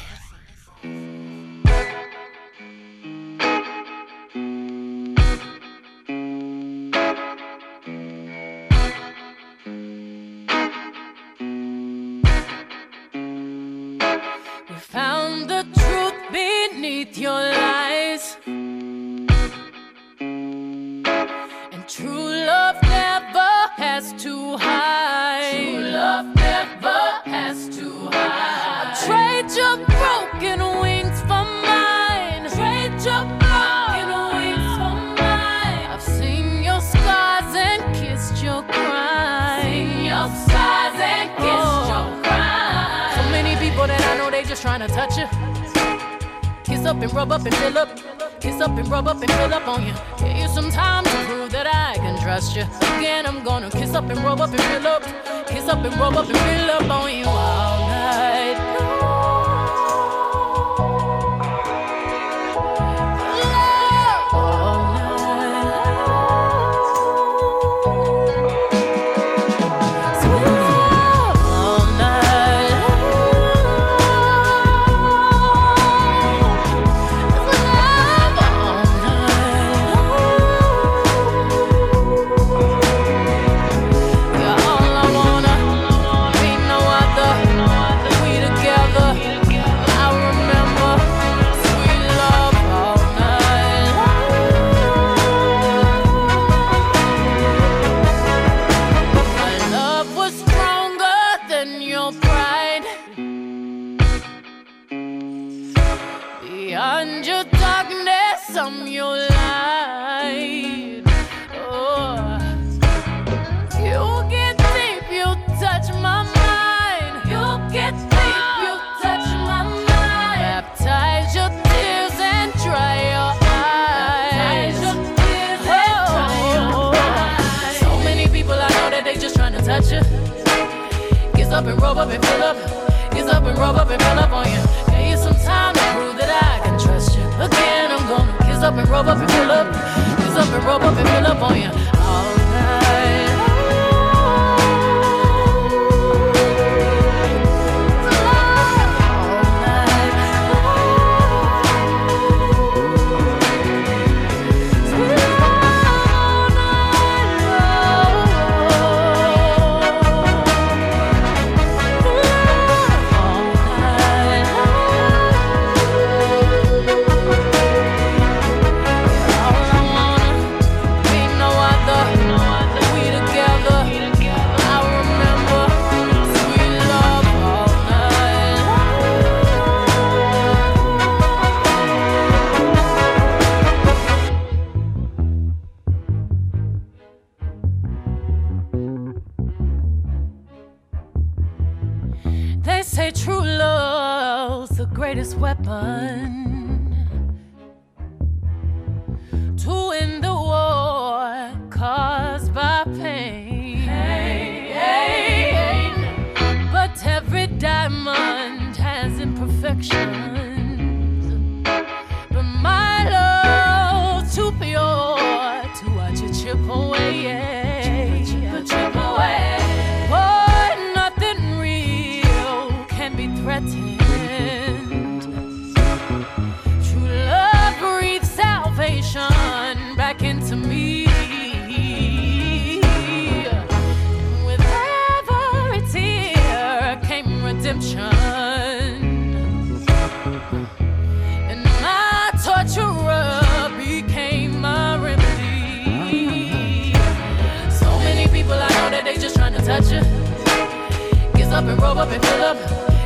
and rub up and fill up.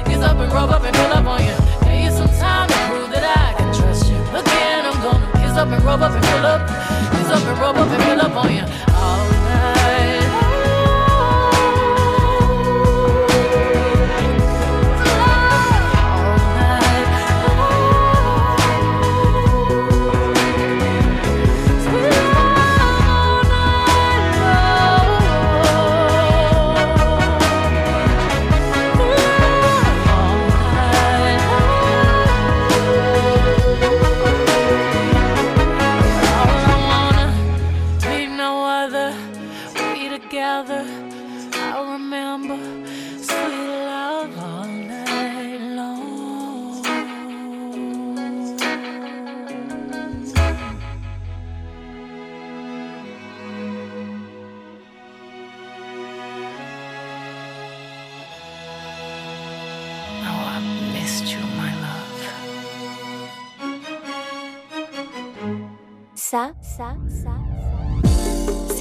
Gets up and rub up and fill up on you. Gave you some time to prove that I can trust you. Again, I'm gonna kiss up and rub up and fill up. Kiss up and rub up and fill up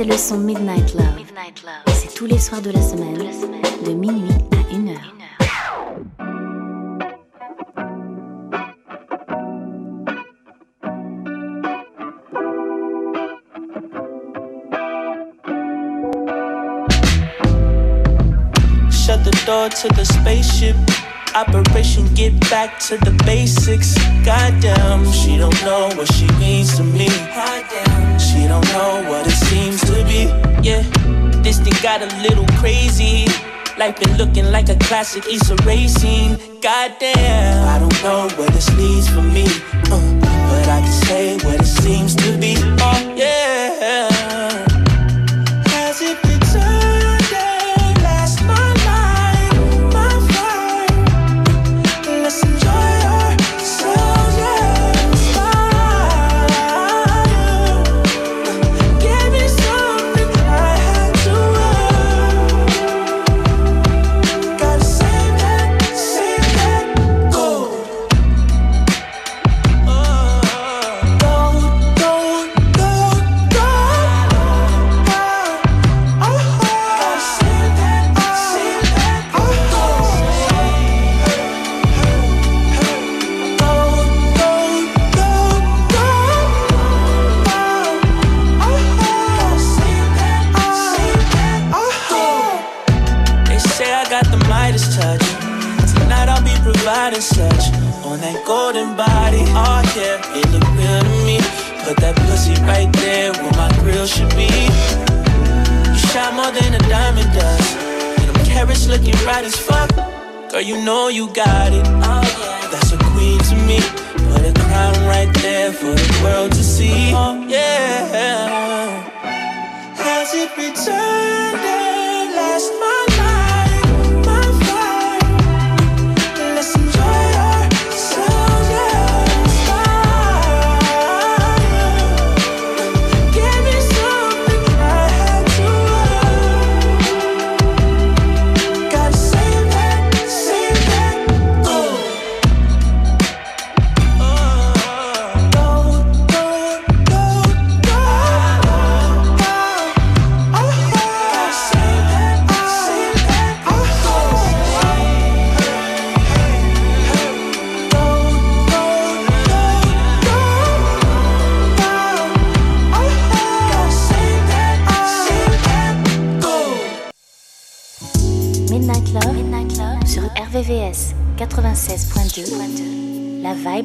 c'est le son Midnight Love. Midnight Love. C'est tous les soirs de la semaine, de minuit à 1 heure. Shut the door to the spaceship. Operation get back to the basics. Goddamn, she don't know what she means to me. She don't know what it seems to be. Yeah, this thing got a little crazy. Life been looking like a classic Issa racing. Goddamn, I don't know where this leads for me. uh, but I can say what it seems to be. looking right as fuck. Girl, you know you got it. Oh, yeah. That's a queen to me. Put a crown right there for the world to see. Oh, yeah. Has it returned?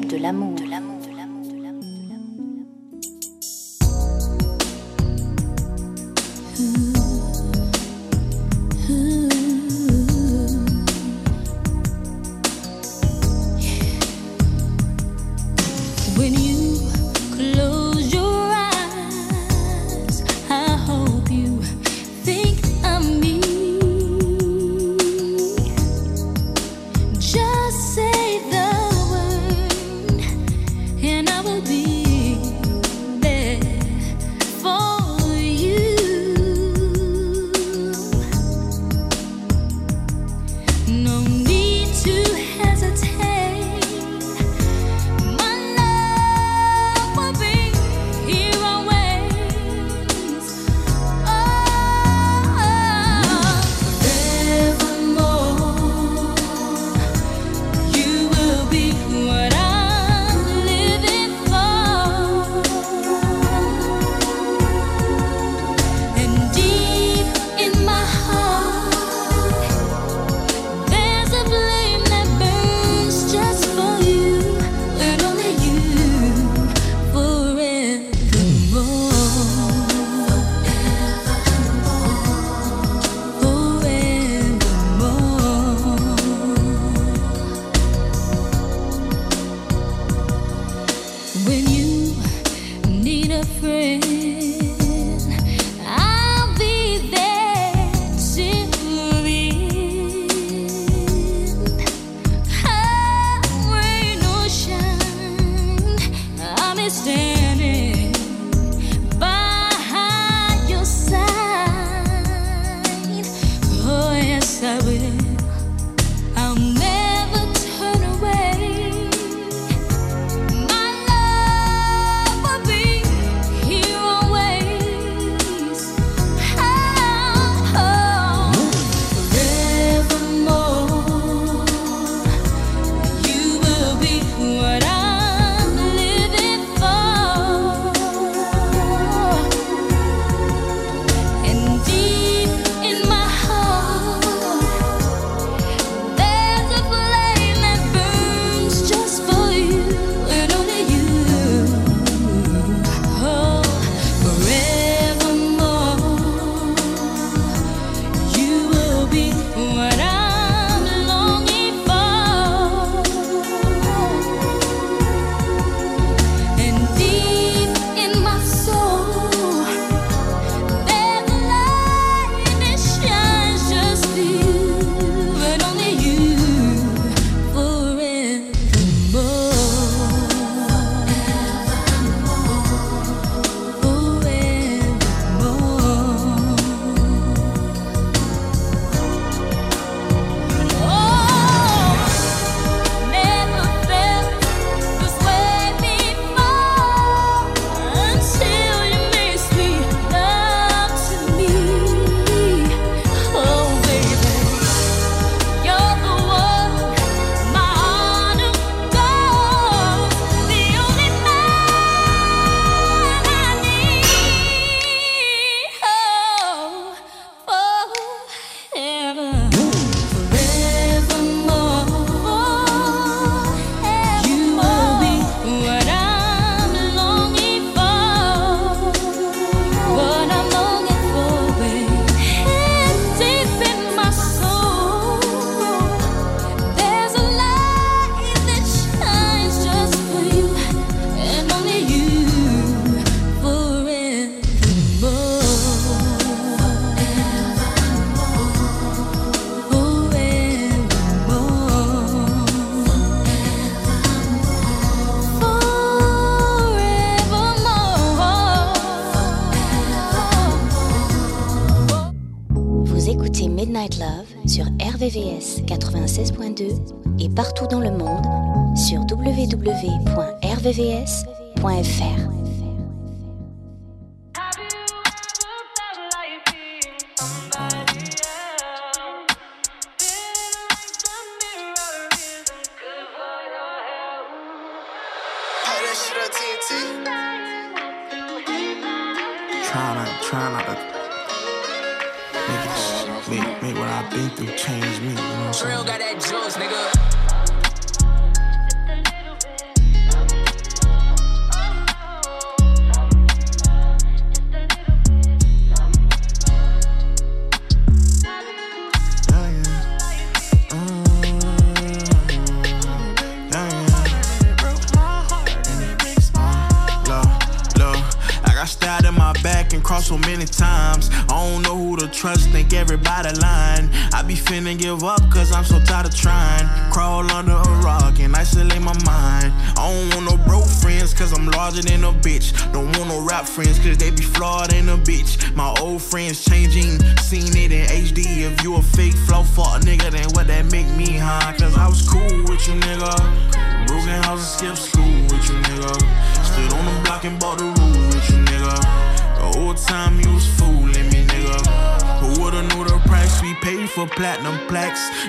de l'amour.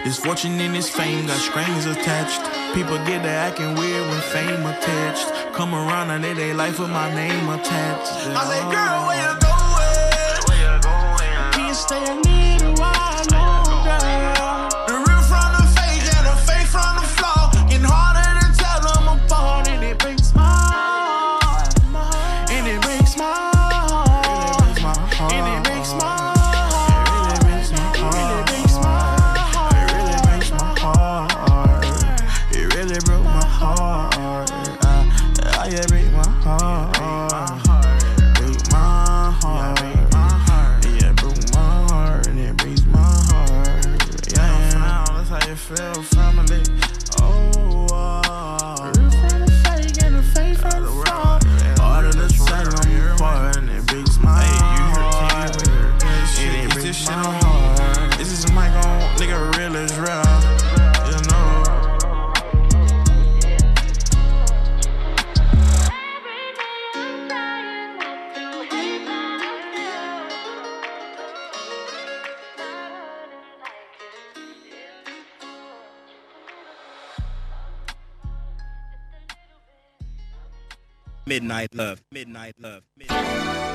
This fortune and this fame got strings attached. People get to acting weird when fame attached. Come around and they they life with my name attached. Yeah. I said, girl, where you Midnight Love. Midnight Love. Midnight.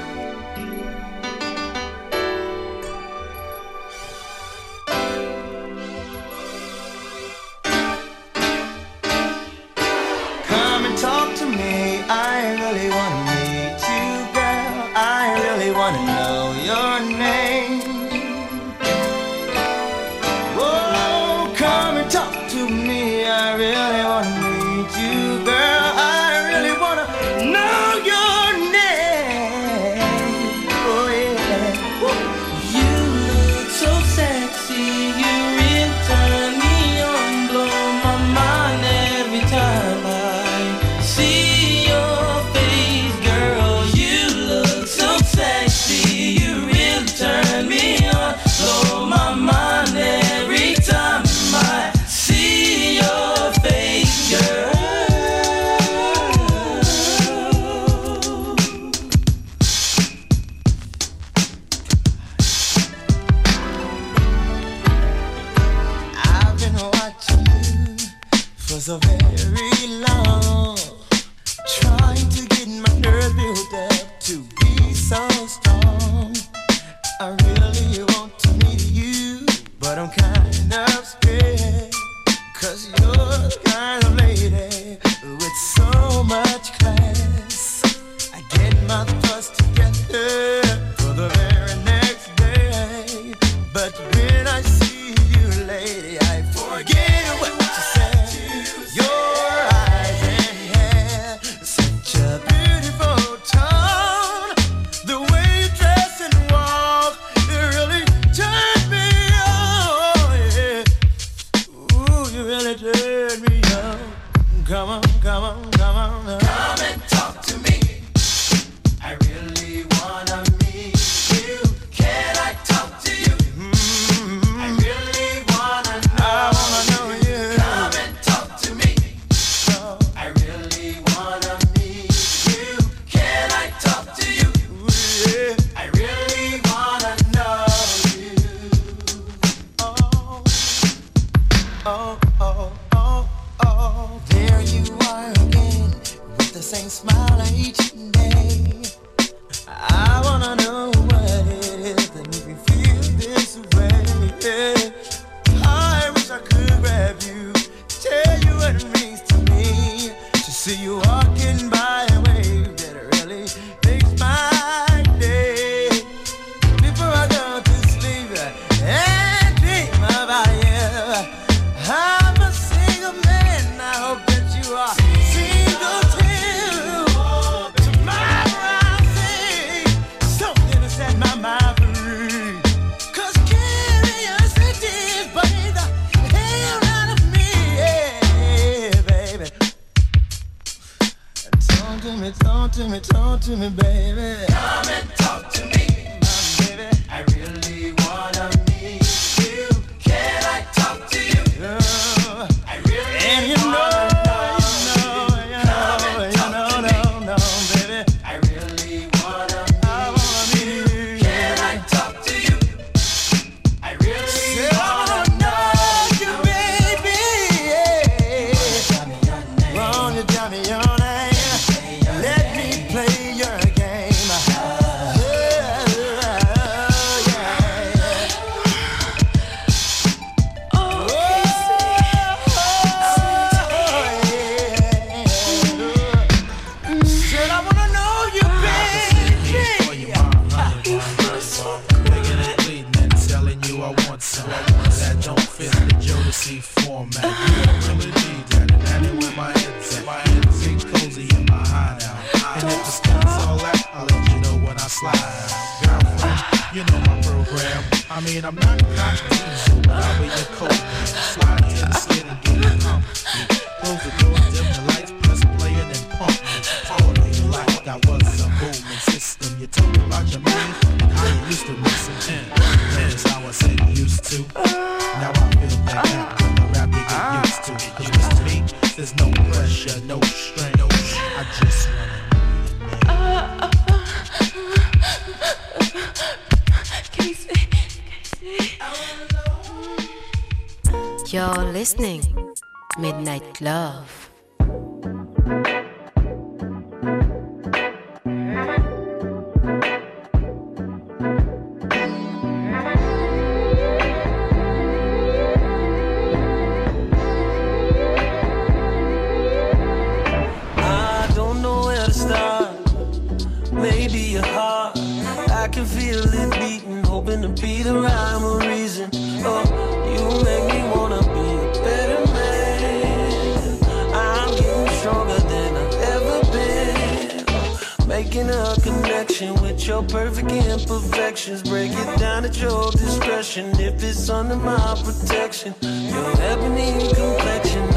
I can feel it beating, hoping to be the rhyme or reason. Oh, you make me wanna be a better man. I'm getting stronger than I've ever been. Making a connection with your perfect imperfections. Break it down at your discretion if it's under my protection. Your ebony complexion.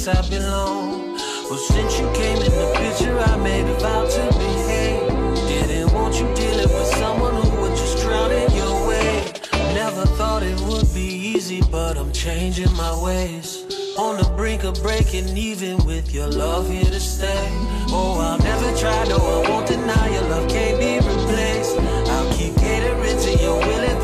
place I belong. Well, since you came in the picture, I made a vow to behave. Didn't want you dealing with someone who would just drown in your way. Never thought it would be easy, but I'm changing my ways. On the brink of breaking even with your love here to stay. Oh, I'll never try, no, I won't deny your love can't be replaced. I'll keep catering to your willing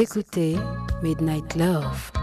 Écoutez Midnight Love.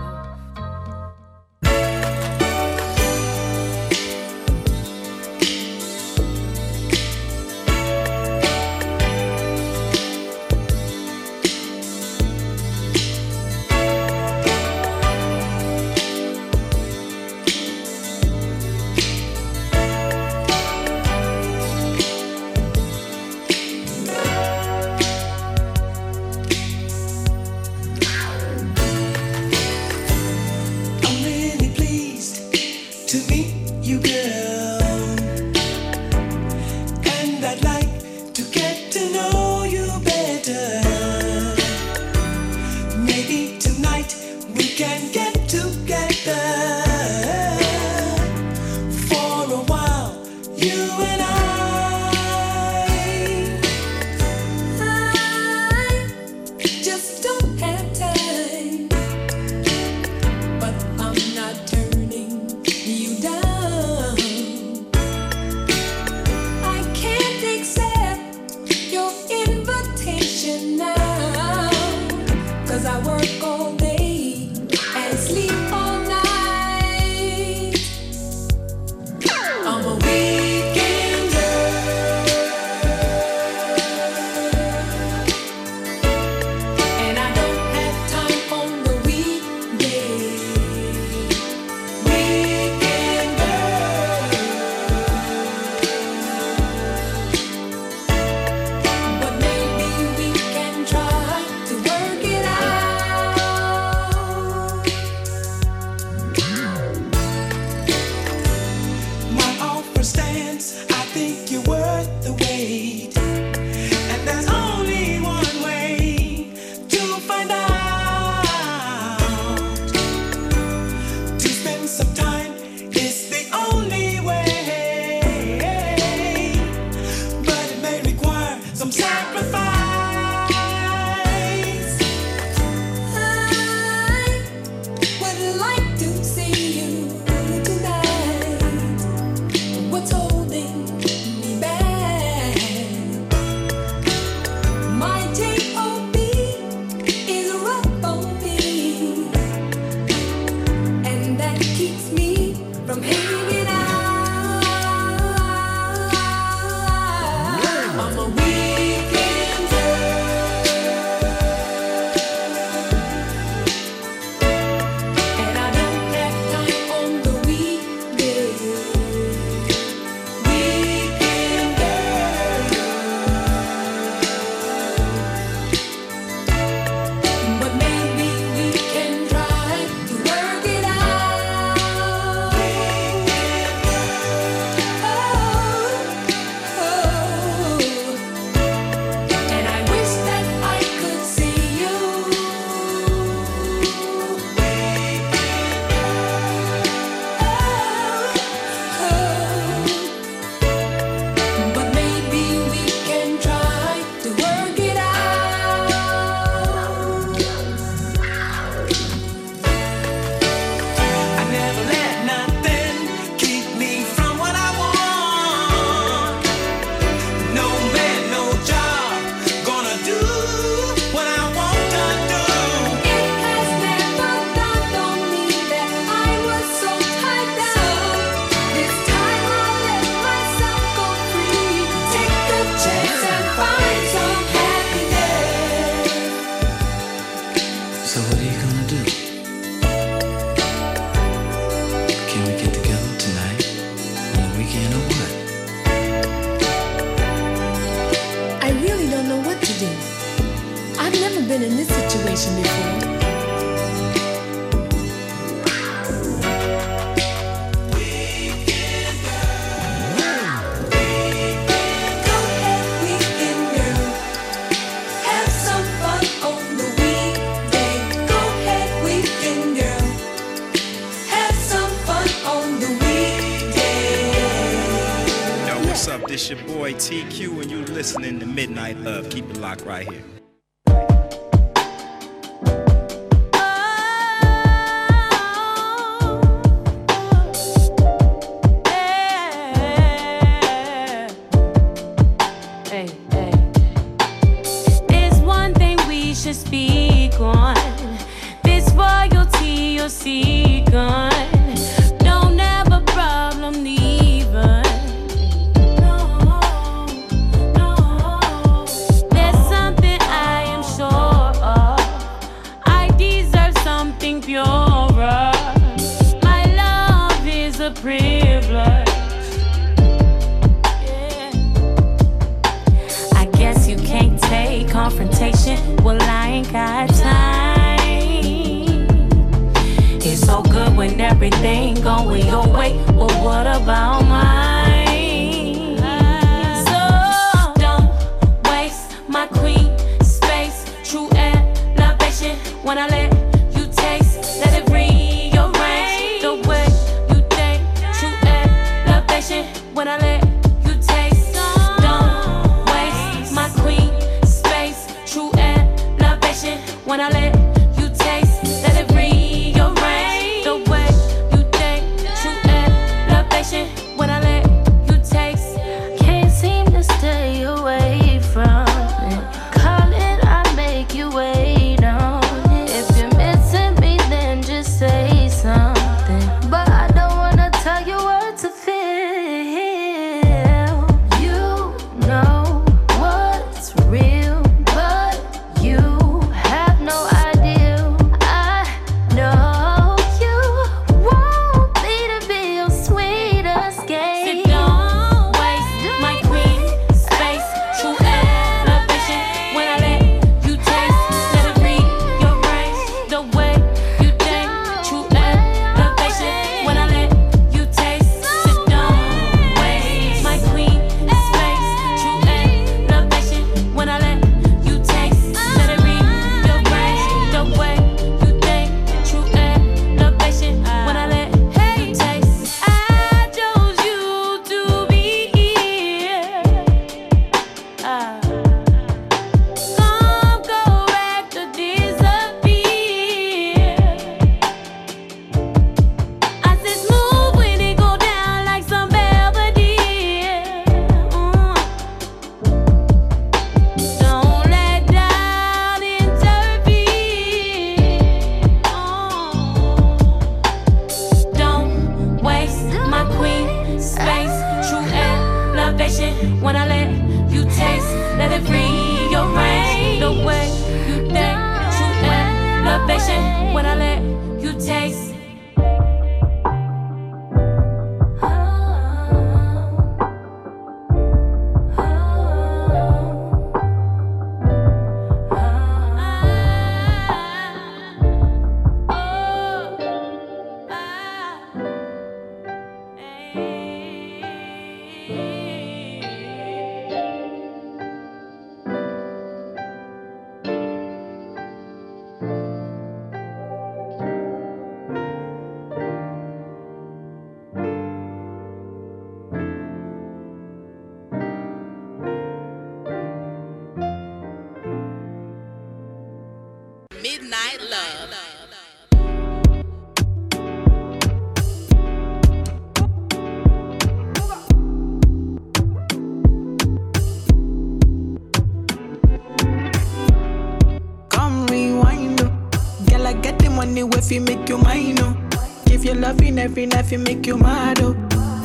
Every night, you make you mad, oh.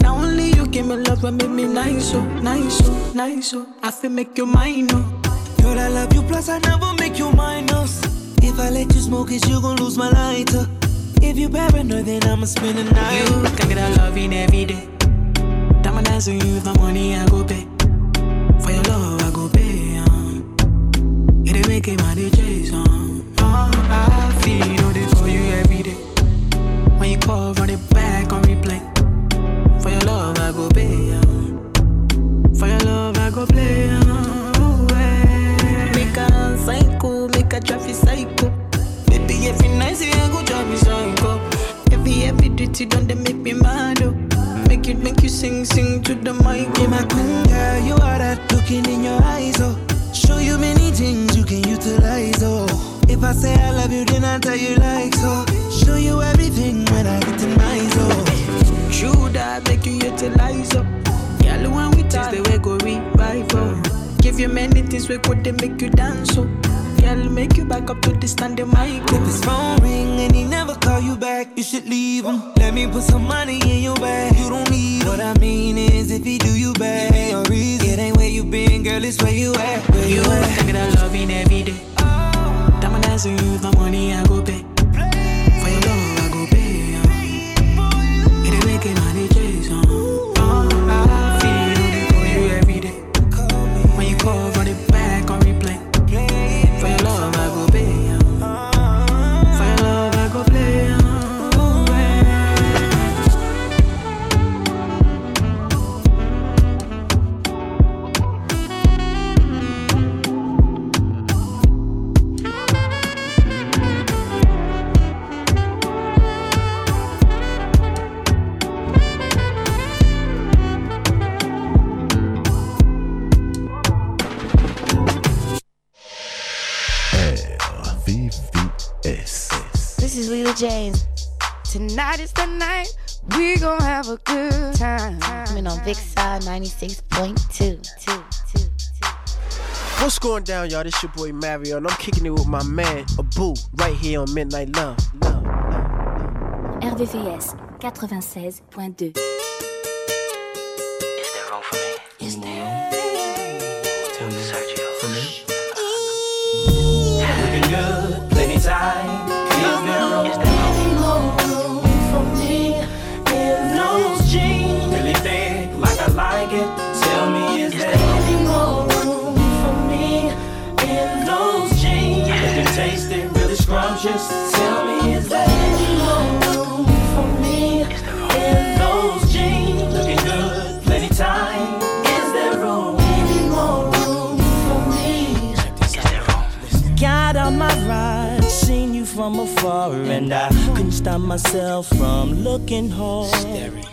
Now only you give me love and make me nice, oh, nice, oh, nice, oh. I feel make you mine, oh. Girl, I love you, plus I never make you minus. If I let you smoke it, you gon' lose my lighter. If you paranoid, then I'ma spend the night. You can get a loving every day. Diamond dance on you with my money, I go pay. For your love, I go pay. Um. It ain't making chase, sing, sing to the mic in my queen, girl. You are that looking in your eyes, oh. Show you many things you can utilize, oh. If I say I love you, then I tell you like so. Oh. Show you everything when I get to my zone. Oh. True that make you utilize, oh. Girl, when we talk, way go revive, oh. Give you many things, we could they make you dance, oh. Girl, make you back up to the standing mic. If his oh. phone ring and he never call you back, you should leave him. Let me put some money in your bag you away y'all, this your boy Mario, and I'm kicking it with my man, Abu, right here on Midnight Love. Love, love, love. RVVS 96.2 car, and I couldn't stop myself from looking hard. Staring.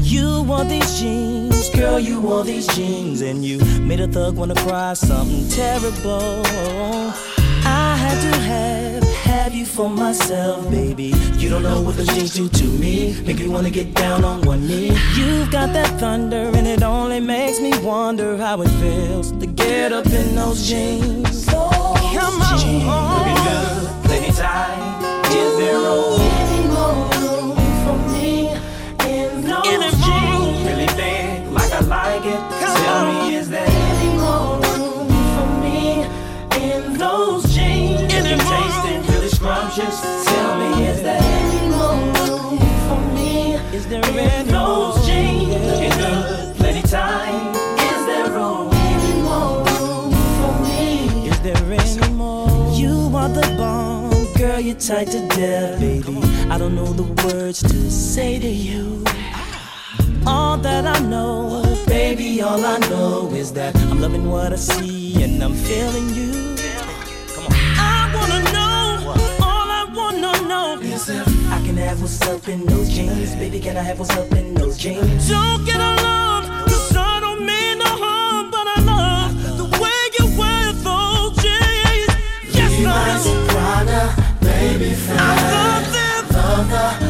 You wore these jeans, girl, you wore these jeans, and you made a thug wanna cry something terrible. I had to have have you for myself, baby. You don't know what those jeans do to me. Make me wanna get down on one knee. You've got that thunder, and it only makes me wonder how it feels to get up in those jeans. Those Come on, jeans. looking good, plenty tight zero. Any more room for me in those jeans? Really big, like I like it. Tell me, is there any more room for me in those jeans? Any you can tasting really scrumptious. you tied to death, baby. I don't know the words to say to you. All that I know, baby, all I know is that I'm loving what I see and I'm feeling you. Come on. I wanna know, all I wanna know is if I can have what's up in those jeans, baby. Can I have what's up in those jeans? Don't get along. baby. I love that. Love the